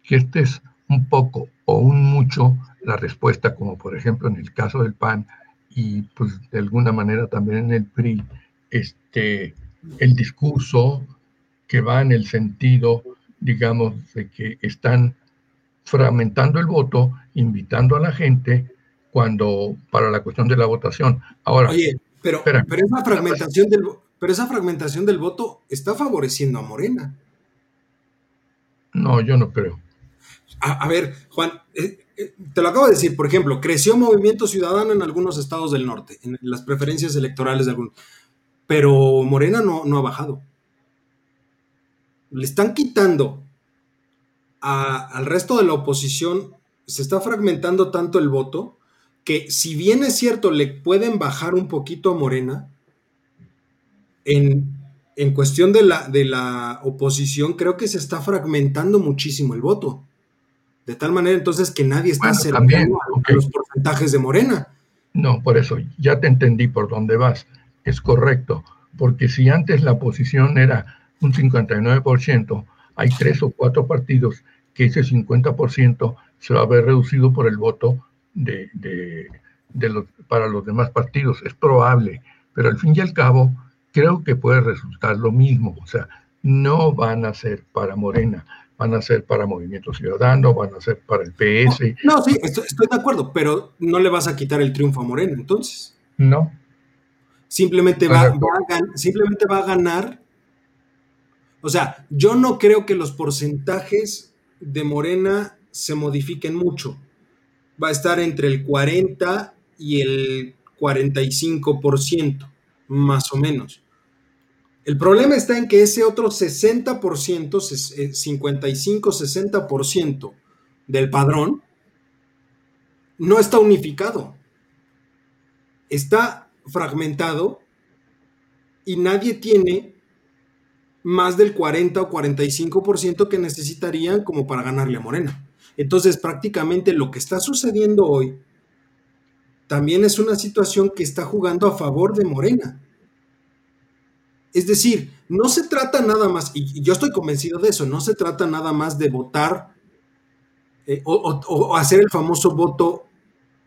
que este es un poco o un mucho la respuesta, como por ejemplo en el caso del PAN y pues de alguna manera también en el PRI, este, el discurso que va en el sentido, digamos, de que están fragmentando el voto, invitando a la gente cuando para la cuestión de la votación. Ahora, Oye, pero, pero esa fragmentación del pero esa fragmentación del voto está favoreciendo a Morena. No, yo no creo. A, ver, Juan, eh, eh, te lo acabo de decir, por ejemplo, creció Movimiento Ciudadano en algunos estados del norte, en las preferencias electorales de algunos pero Morena no, no ha bajado. Le están quitando al resto de la oposición, se está fragmentando tanto el voto que si bien es cierto, le pueden bajar un poquito a Morena, en, cuestión de la, de la oposición, creo que se está fragmentando muchísimo el voto. De tal manera entonces que nadie está bueno, a los porcentajes de Morena. No, por eso, ya te entendí por dónde vas es correcto, porque si antes la posición era un 59%, hay tres o cuatro partidos que ese 50% se va a ver reducido por el voto de, los, para los demás partidos. Es probable, pero al fin y al cabo creo que puede resultar lo mismo. O sea, no van a ser para Morena, van a ser para Movimiento Ciudadano, van a ser para el PS. No, sí, estoy, de acuerdo, pero no le vas a quitar el triunfo a Morena entonces. No. Simplemente va, simplemente va a ganar. O sea, yo no creo que los porcentajes de Morena se modifiquen mucho. Va a estar entre el 40 y el 45%, más o menos. El problema está en que ese otro 60%, 55-60% eh, del padrón no está unificado. Está fragmentado y nadie tiene más del 40 o 45% que necesitarían como para ganarle a Morena. Entonces, prácticamente lo que está sucediendo hoy también es una situación que está jugando a favor de Morena. Es decir, no se trata nada más, y yo estoy convencido de eso, no se trata nada más de votar eh, o, hacer el famoso voto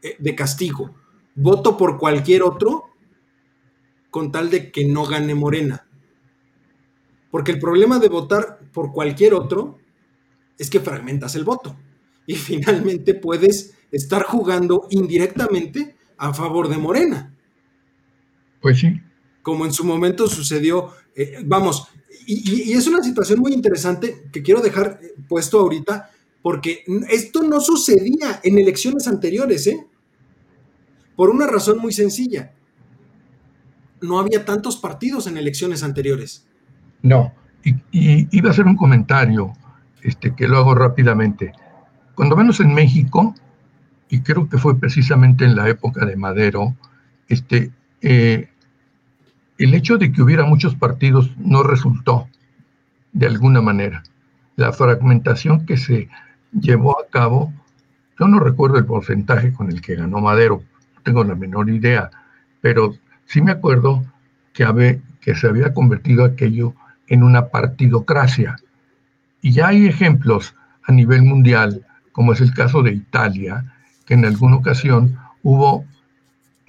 eh, de castigo. Voto por cualquier otro con tal de que no gane Morena. Porque el problema de votar por cualquier otro es que fragmentas el voto y finalmente puedes estar jugando indirectamente a favor de Morena. Pues sí como en su momento sucedió. Eh, vamos, y, es una situación muy interesante que quiero dejar eh, puesto ahorita, porque esto no sucedía en elecciones anteriores, ¿eh? Por una razón muy sencilla. No había tantos partidos en elecciones anteriores. No, y, iba a hacer un comentario este, que lo hago rápidamente. Cuando menos en México, y creo que fue precisamente en la época de Madero, este, eh, el hecho de que hubiera muchos partidos no resultó de alguna manera. La fragmentación que se llevó a cabo, yo no recuerdo el porcentaje con el que ganó Madero, no tengo la menor idea, pero sí me acuerdo que, que se había convertido aquello en una partidocracia. Y ya hay ejemplos a nivel mundial, como es el caso de Italia, que en alguna ocasión hubo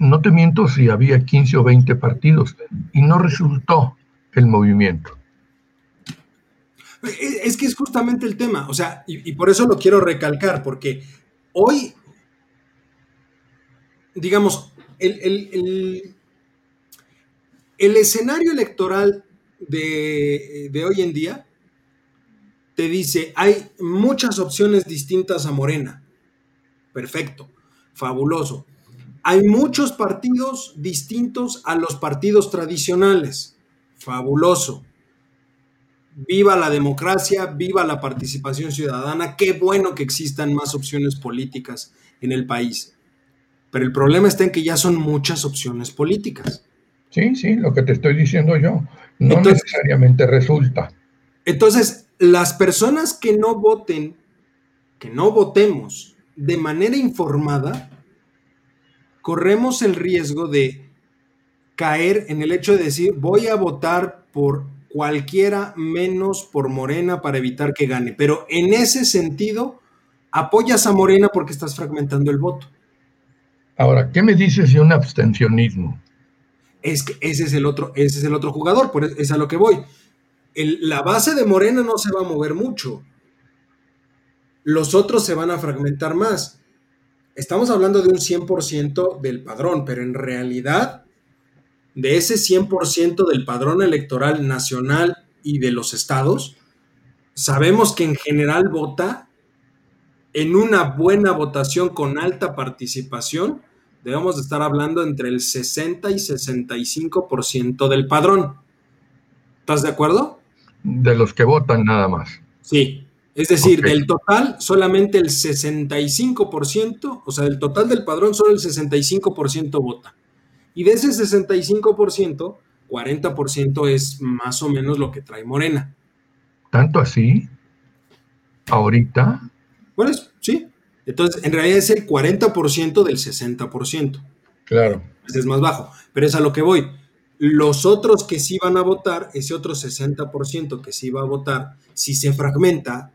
no te miento si había 15 o 20 partidos y no resultó el movimiento. Es que es justamente el tema, o sea, y, por eso lo quiero recalcar, porque hoy, digamos, el, el, escenario electoral de, de hoy en día te dice, hay muchas opciones distintas a Morena. Perfecto, fabuloso hay muchos partidos distintos a los partidos tradicionales. Fabuloso. Viva la democracia, viva la participación ciudadana. Qué bueno que existan más opciones políticas en el país. Pero el problema está en que ya son muchas opciones políticas. Sí, sí, lo que te estoy diciendo yo. No necesariamente resulta. Entonces, las personas que no voten, que no votemos de manera informada, corremos el riesgo de caer en el hecho de decir voy a votar por cualquiera menos por Morena para evitar que gane. Pero en ese sentido, apoyas a Morena porque estás fragmentando el voto. Ahora, ¿qué me dices de un abstencionismo? Es que ese es el otro, ese es el otro jugador, por es a lo que voy. la base de Morena no se va a mover mucho. Los otros se van a fragmentar más estamos hablando de un 100% del padrón, pero en realidad, de ese 100% del padrón electoral nacional y de los estados, sabemos que en general vota en una buena votación con alta participación, debemos de estar hablando entre el 60 y 65% del padrón. ¿Estás de acuerdo? De los que votan nada más. Sí, es decir, del total, solamente el 65%, o sea, del total del padrón, solo el 65% vota. Y de ese 65%, 40% es más o menos lo que trae Morena. ¿Tanto así? ¿Ahorita? Pues sí. Entonces, en realidad es el 40% del 60%. Claro. es más bajo. Pero es a lo que voy. Los otros que sí van a votar, ese otro 60% que sí va a votar, si se fragmenta,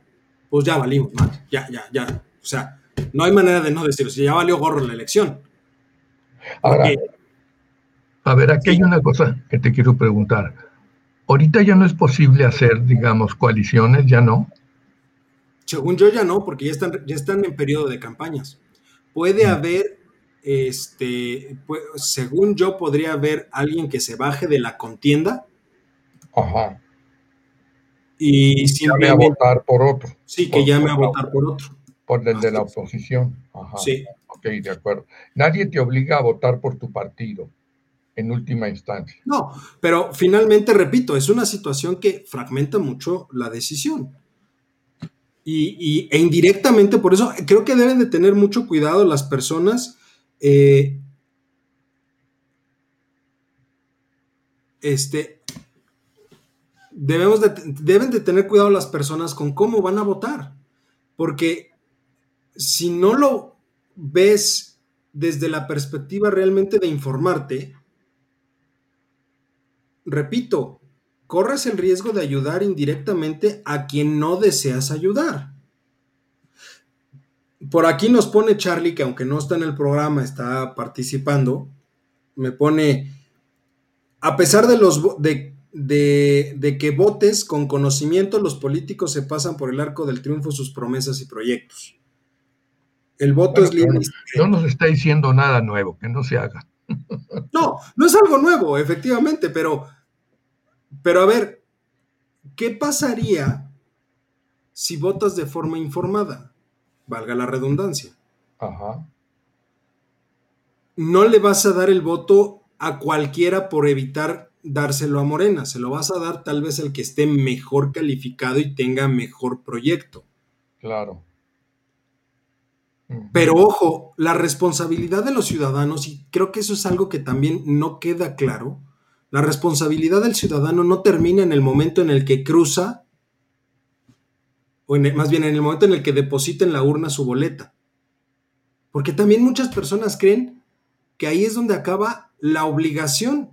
pues ya valimos, ya, ya, ya. O sea, no hay manera de no decirlo, si ya valió gorro la elección. Ahora, a ver, aquí hay una cosa que te quiero preguntar. Ahorita ya no es posible hacer, digamos, coaliciones, ya no. Según yo ya no, porque ya están, ya están en periodo de campañas. Puede haber, este, según yo, podría haber alguien que se baje de la contienda. Ajá. Y llame a votar por otro. Sí, que llame a votar por otro. Por el de la oposición. Ajá. Sí. Ok, de acuerdo. Nadie te obliga a votar por tu partido en última instancia. No, pero finalmente, repito, es una situación que fragmenta mucho la decisión. Y, e indirectamente, por eso creo que deben de tener mucho cuidado las personas. Eh, este, debemos deben de tener cuidado las personas con cómo van a votar. Porque si no lo ves desde la perspectiva realmente de informarte, repito, corres el riesgo de ayudar indirectamente a quien no deseas ayudar. Por aquí nos pone Charlie, que aunque no está en el programa, está participando, me pone, a pesar de, los, de, de, que votes con conocimiento, los políticos se pasan por el arco del triunfo sus promesas y proyectos. El voto es libre. No nos está diciendo nada nuevo, que no se haga. No, no es algo nuevo, efectivamente, pero pero a ver, ¿qué pasaría si votas de forma informada? Valga la redundancia. Ajá. No le vas a dar el voto a cualquiera por evitar dárselo a Morena, se lo vas a dar tal vez al que esté mejor calificado y tenga mejor proyecto. Claro. Pero ojo, la responsabilidad de los ciudadanos, y creo que eso es algo que también no queda claro, la responsabilidad del ciudadano no termina en el momento en el que cruza, o más bien en el momento en el que deposita en la urna su boleta. Porque también muchas personas creen que ahí es donde acaba la obligación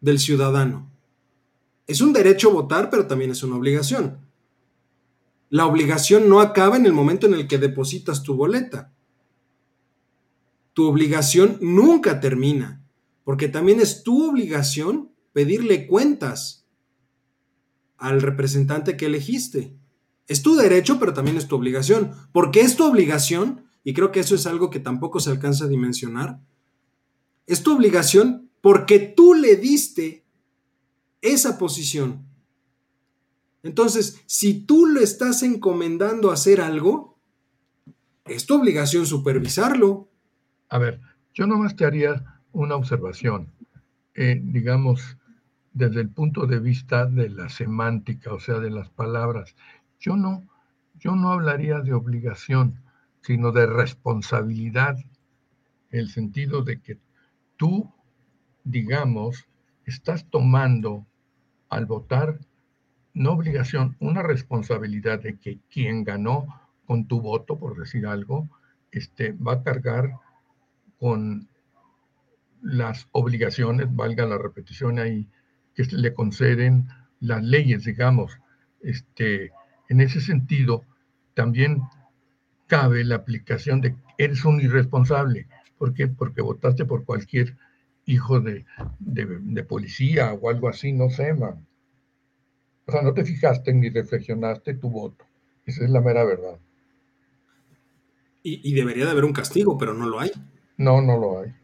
del ciudadano. Es un derecho votar, pero también es una obligación. La obligación no acaba en el momento en el que depositas tu boleta. Tu obligación nunca termina porque también es tu obligación pedirle cuentas al representante que elegiste. Es tu derecho, pero también es tu obligación. Porque es tu obligación, y creo que eso es algo que tampoco se alcanza a dimensionar, es tu obligación porque tú le diste esa posición. Entonces, si tú le estás encomendando hacer algo, es tu obligación supervisarlo. A ver, yo nomás te haría una observación, eh, digamos, desde el punto de vista de la semántica, o sea, de las palabras. Yo no, yo no hablaría de obligación, sino de responsabilidad, el sentido de que tú, digamos, estás tomando al votar, no obligación, una responsabilidad de que quien ganó con tu voto, por decir algo, este, va a cargar con las obligaciones, valga la repetición ahí, que le conceden las leyes, digamos. Este, en ese sentido, también cabe la aplicación de eres un irresponsable. ¿Por qué? Porque votaste por cualquier hijo de, policía o algo así, no sé, man. O sea, no te fijaste ni reflexionaste tu voto. Esa es la mera verdad. y debería de haber un castigo, pero no lo hay. No, no lo hay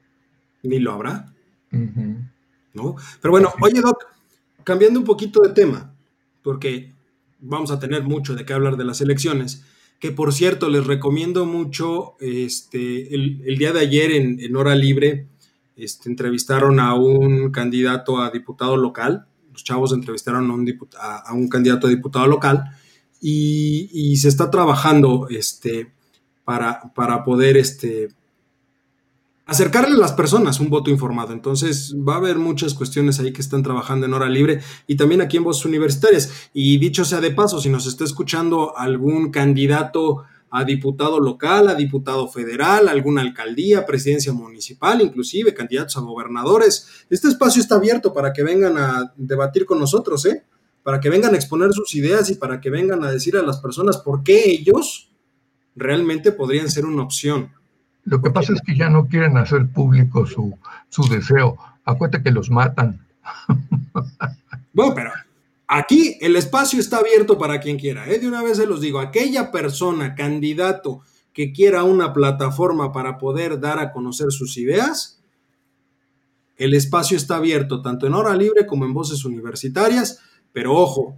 ni lo habrá. ¿No? Pero bueno, oye, Doc, cambiando un poquito de tema, porque vamos a tener mucho de qué hablar de las elecciones, que por cierto, les recomiendo mucho, este, el, día de ayer en, Hora Libre, este, entrevistaron a un candidato a diputado local, los chavos entrevistaron a un, a, un candidato a diputado local, y, se está trabajando este, para, para poder este, acercarle a las personas un voto informado. Entonces va a haber muchas cuestiones ahí que están trabajando en hora libre y también aquí en Voces Universitarias. Y dicho sea de paso, si nos está escuchando algún candidato a diputado local, a diputado federal, alguna alcaldía, presidencia municipal, inclusive candidatos a gobernadores, este espacio está abierto para que vengan a debatir con nosotros, ¿eh? para que vengan a exponer sus ideas y para que vengan a decir a las personas por qué ellos realmente podrían ser una opción. Lo que pasa es que ya no quieren hacer público su, su deseo. Acuérdate que los matan. bueno, pero aquí el espacio está abierto para quien quiera. ¿eh? De una vez se los digo, aquella persona, candidato que quiera una plataforma para poder dar a conocer sus ideas, el espacio está abierto tanto en hora libre como en voces universitarias, pero ojo,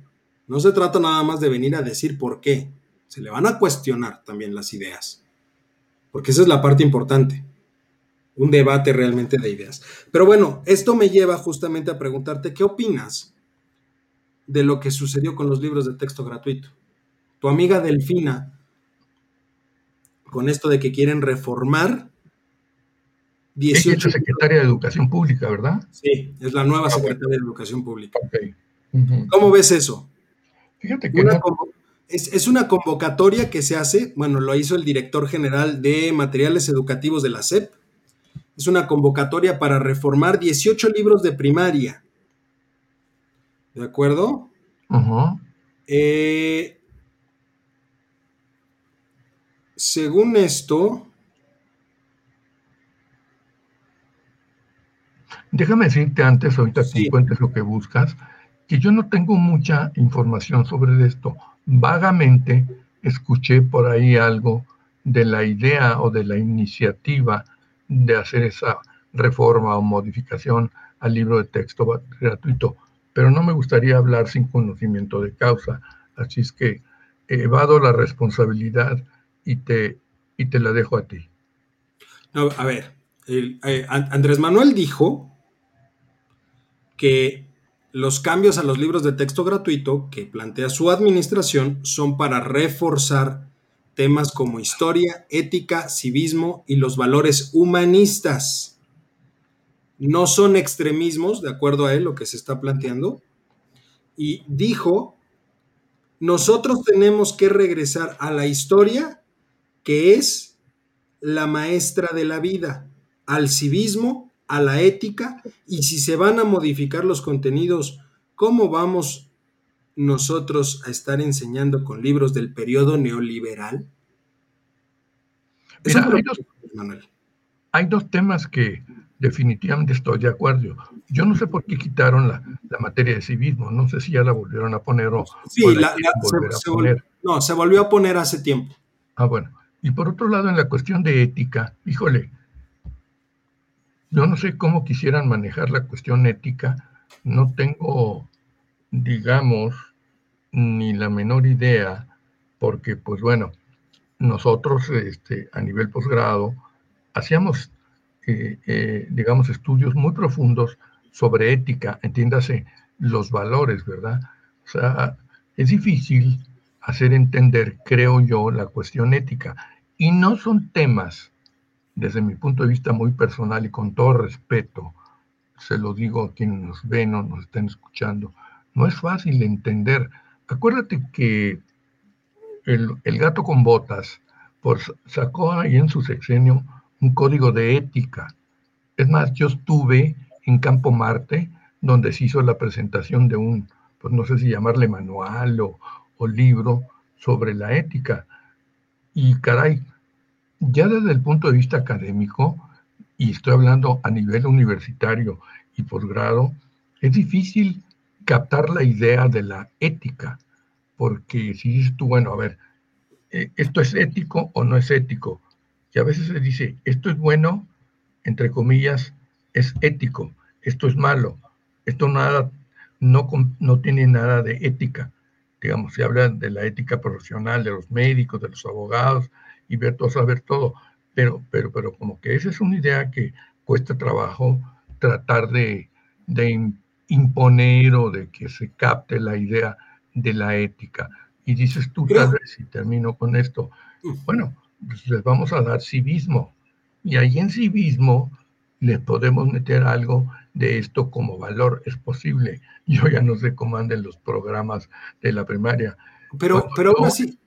no se trata nada más de venir a decir por qué, se le van a cuestionar también las ideas, porque esa es la parte importante, un debate realmente de ideas. Pero bueno, esto me lleva justamente a preguntarte, ¿qué opinas de lo que sucedió con los libros de texto gratuito? Tu amiga Delfina, con esto de que quieren reformar 18. Es la secretaria de Educación Pública, ¿verdad? Sí, es la nueva ah, secretaria de Educación Pública. ¿Cómo ves eso? Fíjate que es, una convocatoria que se hace, bueno, lo hizo el director general de materiales educativos de la SEP. Es una convocatoria para reformar 18 libros de primaria. ¿De acuerdo? Eh, según esto, Déjame decirte antes, ahorita que cuentes lo que buscas, que yo no tengo mucha información sobre esto. Vagamente escuché por ahí algo de la idea o de la iniciativa de hacer esa reforma o modificación al libro de texto gratuito, pero no me gustaría hablar sin conocimiento de causa, así es que evado la responsabilidad y te, y te la dejo a ti. a ver, eh, Andrés Manuel dijo que los cambios a los libros de texto gratuito que plantea su administración son para reforzar temas como historia, ética, civismo y los valores humanistas. No son extremismos, de acuerdo a él, lo que se está planteando. Y dijo, nosotros tenemos que regresar a la historia, que es la maestra de la vida, al civismo a la ética y si se van a modificar los contenidos, ¿cómo vamos nosotros a estar enseñando con libros del periodo neoliberal? hay, dos, temas que definitivamente estoy de acuerdo. Yo no sé por qué quitaron la, materia de civismo, no sé si ya la volvieron a poner o... Sí, la, se, no, se volvió a poner hace tiempo. Ah, bueno. Y por otro lado, en la cuestión de ética, híjole, yo no sé cómo quisieran manejar la cuestión ética, no tengo, digamos, ni la menor idea, porque pues bueno, nosotros este, a nivel posgrado hacíamos, eh, eh, digamos, estudios muy profundos sobre ética, entiéndase, los valores, ¿verdad? O sea, es difícil hacer entender, creo yo, la cuestión ética. Y no son temas desde mi punto de vista muy personal y con todo respeto, se lo digo a quienes nos ven o nos estén escuchando, no es fácil entender. Acuérdate que el, gato con botas pues, sacó ahí en su sexenio un código de ética. Es más, yo estuve en Campo Marte, donde se hizo la presentación de un, pues no sé si llamarle manual o, o libro sobre la ética. Y caray, ya desde el punto de vista académico, y estoy hablando a nivel universitario y posgrado, es difícil captar la idea de la ética, porque si dices tú, bueno, a ver, eh, esto es ético o no es ético, y a veces se dice, esto es bueno, entre comillas, es ético, esto es malo, esto nada, no, no tiene nada de ética. Digamos, se habla de la ética profesional de los médicos, de los abogados, y ver todo, saber todo. Pero, pero, pero como que esa es una idea que cuesta trabajo tratar de, de imponer o de que se capte la idea de la ética. Y dices tú, tal vez, y termino con esto, bueno, pues les vamos a dar civismo. Y ahí en civismo les podemos meter algo de esto como valor. Es posible. Yo ya no sé cómo anden los programas de la primaria. Pero, pero así,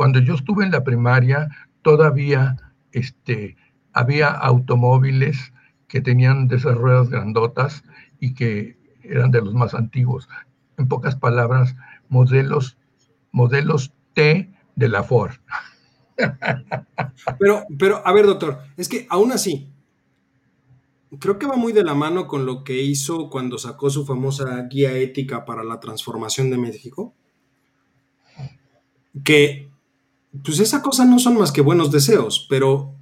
cuando yo estuve en la primaria, todavía este, había automóviles que tenían de esas ruedas grandotas y que eran de los más antiguos. en pocas palabras, modelos, modelos T de la Ford. Pero, pero, a ver, doctor, es que aún así, creo que va muy de la mano con lo que hizo cuando sacó su famosa guía ética para la transformación de México. Que, pues esa cosa no son más que buenos deseos, pero,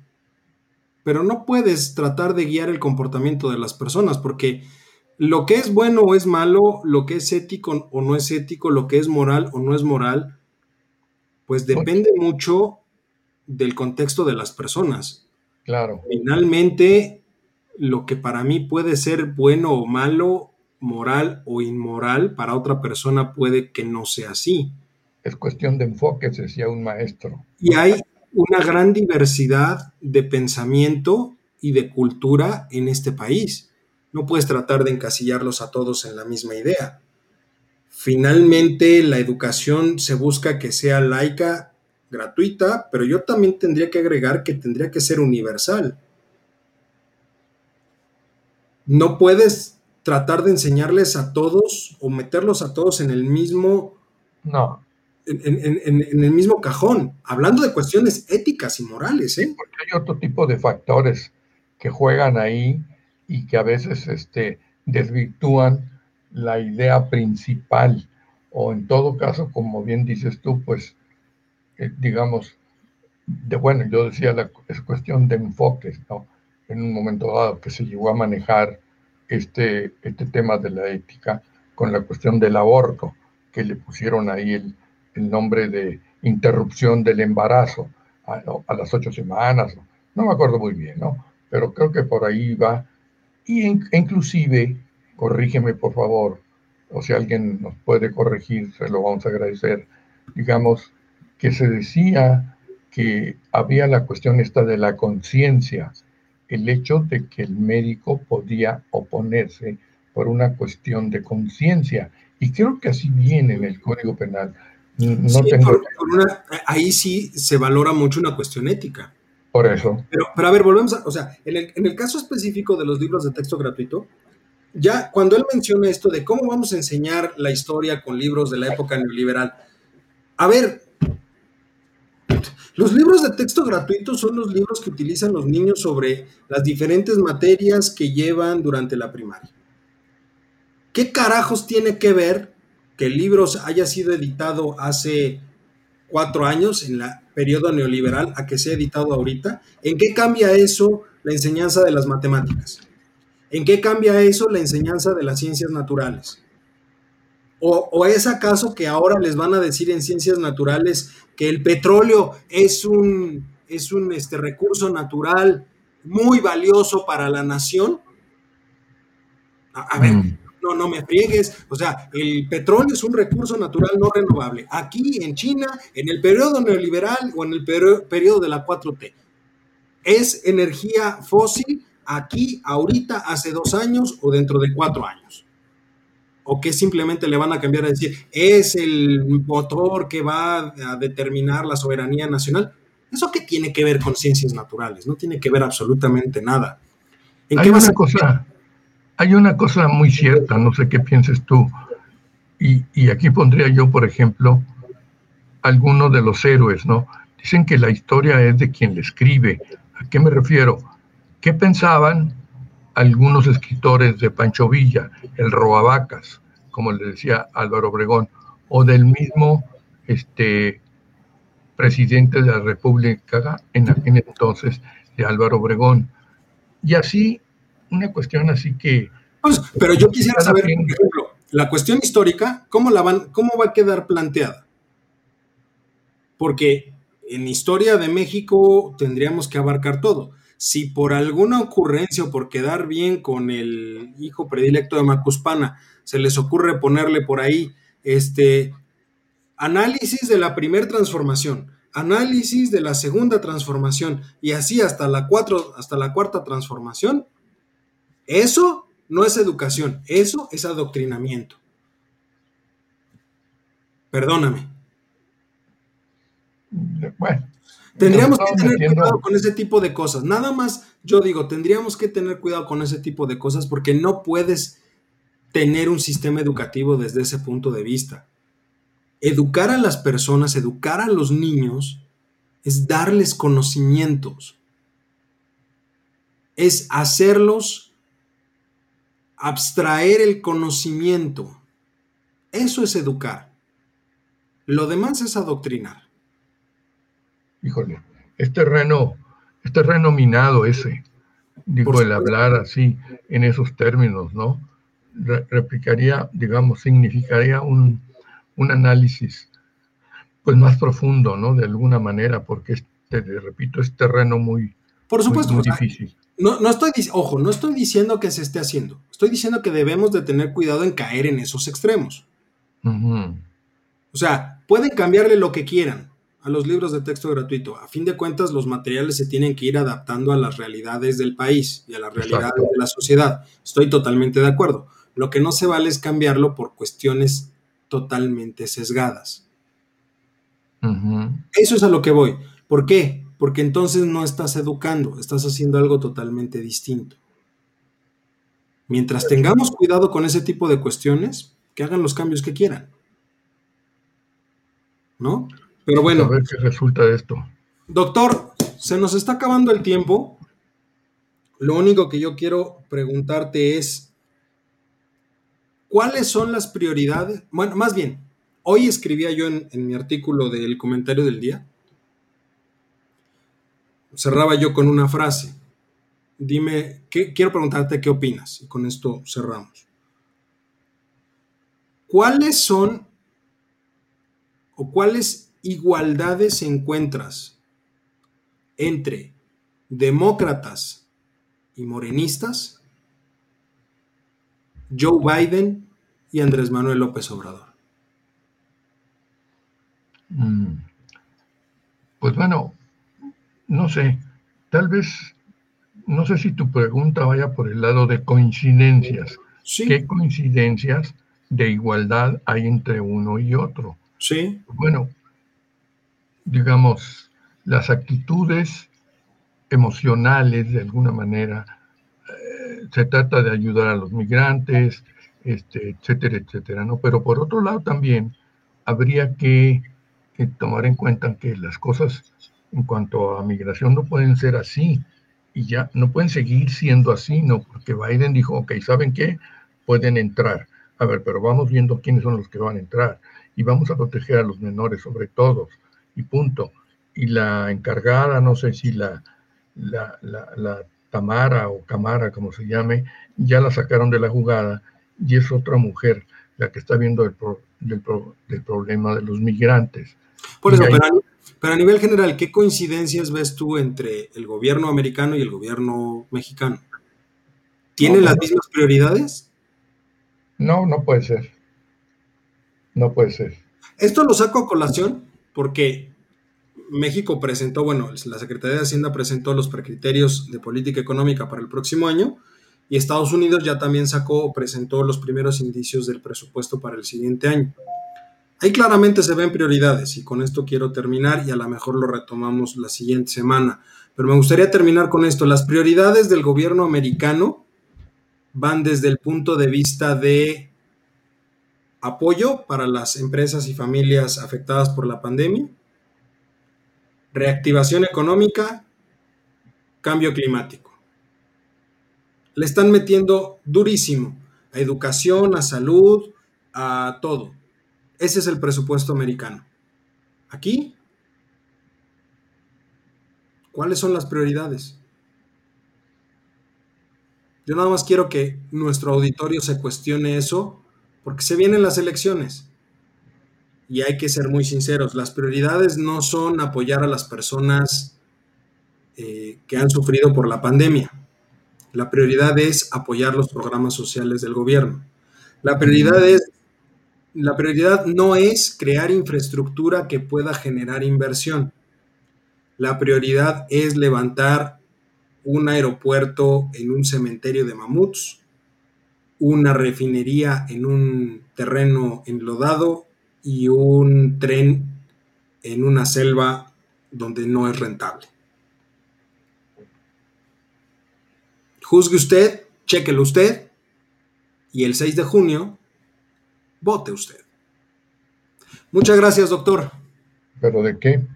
pero no puedes tratar de guiar el comportamiento de las personas, porque lo que es bueno o es malo, lo que es ético o no es ético, lo que es moral o no es moral, pues depende mucho del contexto de las personas. Claro. Finalmente, lo que para mí puede ser bueno o malo, moral o inmoral, para otra persona puede que no sea así. Es cuestión de enfoque, decía un maestro. Y hay una gran diversidad de pensamiento y de cultura en este país. No puedes tratar de encasillarlos a todos en la misma idea. Finalmente, la educación se busca que sea laica, gratuita, pero yo también tendría que agregar que tendría que ser universal. No puedes tratar de enseñarles a todos o meterlos a todos en el mismo. No. En, el mismo cajón, hablando de cuestiones éticas y morales, ¿eh? Porque hay otro tipo de factores que juegan ahí y que a veces este, desvirtúan la idea principal, o en todo caso, como bien dices tú, pues eh, digamos, de, bueno, yo decía, la, es cuestión de enfoques, ¿no? En un momento dado que se llegó a manejar este, este tema de la ética con la cuestión del aborto, que le pusieron ahí el, el nombre de interrupción del embarazo a, a, las ocho semanas, no me acuerdo muy bien, ¿no? Pero creo que por ahí va. Y inclusive, corrígeme por favor, o si alguien nos puede corregir, se lo vamos a agradecer, digamos, que se decía que había la cuestión esta de la conciencia, el hecho de que el médico podía oponerse por una cuestión de conciencia. Y creo que así viene en el Código Penal. No tengo... ahí sí se valora mucho una cuestión ética. Por eso. Pero, pero a ver, volvemos a, o sea, en el, en el caso específico de los libros de texto gratuito, ya cuando él menciona esto de cómo vamos a enseñar la historia con libros de la época neoliberal, a ver, los libros de texto gratuitos son los libros que utilizan los niños sobre las diferentes materias que llevan durante la primaria. ¿Qué carajos tiene que ver que el libro haya sido editado hace cuatro años, en el periodo neoliberal, a que sea editado ahorita? ¿En qué cambia eso la enseñanza de las matemáticas? ¿En qué cambia eso la enseñanza de las ciencias naturales? ¿O, es acaso que ahora les van a decir en ciencias naturales que el petróleo es un, es un este, recurso natural muy valioso para la nación? A, ver, mm. No, no me friegues. O sea, el petróleo es un recurso natural no renovable. Aquí en China, en el periodo neoliberal o en el periodo de la 4T, es energía fósil aquí, ahorita, hace dos años o dentro de cuatro años o que simplemente le van a cambiar a decir, es el motor que va a determinar la soberanía nacional. ¿Eso qué tiene que ver con ciencias naturales? No tiene que ver absolutamente nada. hay, una cosa, hay una cosa muy cierta, no sé qué pienses tú, y, aquí pondría yo, por ejemplo, algunos de los héroes, ¿no? Dicen que la historia es de quien la escribe. ¿A qué me refiero? ¿Qué pensaban algunos escritores de Pancho Villa, el Robavacas, como le decía Álvaro Obregón, o del mismo este, presidente de la República en aquel entonces, de Álvaro Obregón. Y así, una cuestión así que... Pues, pero yo quisiera saber, por ejemplo, la cuestión histórica, ¿cómo, la van, ¿cómo va a quedar planteada? Porque en historia de México tendríamos que abarcar todo si por alguna ocurrencia o por quedar bien con el hijo predilecto de Macuspana se les ocurre ponerle por ahí este análisis de la primera transformación, análisis de la segunda transformación y así hasta la, cuatro, hasta la cuarta transformación, eso no es educación, eso es adoctrinamiento. Perdóname. Bueno, Tendríamos que tener cuidado con ese tipo de cosas. Nada más, yo digo, tendríamos que tener cuidado con ese tipo de cosas porque no puedes tener un sistema educativo desde ese punto de vista. Educar a las personas, educar a los niños, es darles conocimientos, es hacerlos abstraer el conocimiento. Eso es educar. Lo demás es adoctrinar. Híjole, es terreno, es terreno minado ese. Digo, el hablar así, en esos términos, ¿no? replicaría, digamos, significaría un, análisis pues más profundo, ¿no? De alguna manera, porque, este, repito, es terreno muy, Por supuesto, difícil. No, no estoy, ojo, no estoy diciendo que se esté haciendo. Estoy diciendo que debemos de tener cuidado en caer en esos extremos. O sea, pueden cambiarle lo que quieran a los libros de texto gratuito. A fin de cuentas, los materiales se tienen que ir adaptando a las realidades del país y a las realidades de la sociedad. Estoy totalmente de acuerdo. Lo que no se vale es cambiarlo por cuestiones totalmente sesgadas. Eso es a lo que voy. ¿Por qué? Porque entonces no estás educando, estás haciendo algo totalmente distinto. Mientras tengamos cuidado con ese tipo de cuestiones, que hagan los cambios que quieran. ¿No? Pero bueno. A ver qué resulta de esto. Doctor, se nos está acabando el tiempo. Lo único que yo quiero preguntarte es, ¿Cuáles son las prioridades? Bueno, más bien, hoy escribía yo en, mi artículo del comentario del día, cerraba yo con una frase. Dime, ¿qué, quiero preguntarte qué opinas. Y con esto cerramos. ¿Cuáles son o cuáles igualdades encuentras entre demócratas y morenistas Joe Biden y Andrés Manuel López Obrador? Mm. Pues bueno, no sé, tal vez, no sé si tu pregunta vaya por el lado de coincidencias. ¿Qué coincidencias de igualdad hay entre uno y otro? Sí. Bueno, digamos, las actitudes emocionales de alguna manera se trata de ayudar a los migrantes, este, etcétera, etcétera, ¿no? Pero por otro lado también habría que, tomar en cuenta que las cosas en cuanto a migración no pueden ser así y ya no pueden seguir siendo así, ¿no? Porque Biden dijo, ok, ¿saben qué? Pueden entrar. A ver, pero vamos viendo quiénes son los que van a entrar y vamos a proteger a los menores sobre todo y punto. Y la encargada, no sé si la, la, la Tamara o Camara, como se llame, ya la sacaron de la jugada y es otra mujer la que está viendo el, del, problema de los migrantes. Por eso, pero, a, nivel general, ¿qué coincidencias ves tú entre el gobierno americano y el gobierno mexicano? ¿Tienen las mismas prioridades? No, no puede ser. No puede ser. Esto lo saco a colación porque México presentó, bueno, la Secretaría de Hacienda presentó los precriterios de política económica para el próximo año y Estados Unidos ya también sacó presentó los primeros indicios del presupuesto para el siguiente año. Ahí claramente se ven prioridades y con esto quiero terminar y a lo mejor lo retomamos la siguiente semana. Pero me gustaría terminar con esto. Las prioridades del gobierno americano van desde el punto de vista de apoyo para las empresas y familias afectadas por la pandemia, reactivación económica, cambio climático. Le están metiendo durísimo a educación, a salud, a todo. Ese es el presupuesto americano. Aquí, ¿cuáles son las prioridades? Yo nada más quiero que nuestro auditorio se cuestione eso porque se vienen las elecciones y hay que ser muy sinceros, las prioridades no son apoyar a las personas eh, que han sufrido por la pandemia. La prioridad es apoyar los programas sociales del gobierno. La prioridad es la prioridad no es crear infraestructura que pueda generar inversión. La prioridad es levantar un aeropuerto en un cementerio de mamuts, una refinería en un terreno enlodado y un tren en una selva donde no es rentable. Juzgue usted, chequelo usted, y el 6 de junio, vote usted. Muchas gracias, doctor. ¿Pero de qué?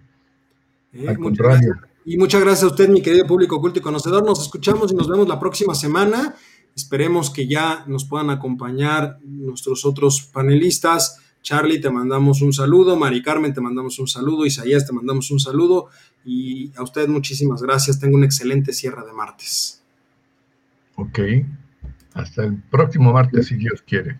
Eh, Al contrario. Y muchas gracias a usted, mi querido público oculto y conocedor. Nos escuchamos y nos vemos la próxima semana. Esperemos que ya nos puedan acompañar nuestros otros panelistas. Charlie, te mandamos un saludo. Mari Carmen, te mandamos un saludo. Isaías, te mandamos un saludo. Y a usted muchísimas gracias. Tengo un excelente cierre de martes. Ok. Hasta el próximo martes, si Dios quiere.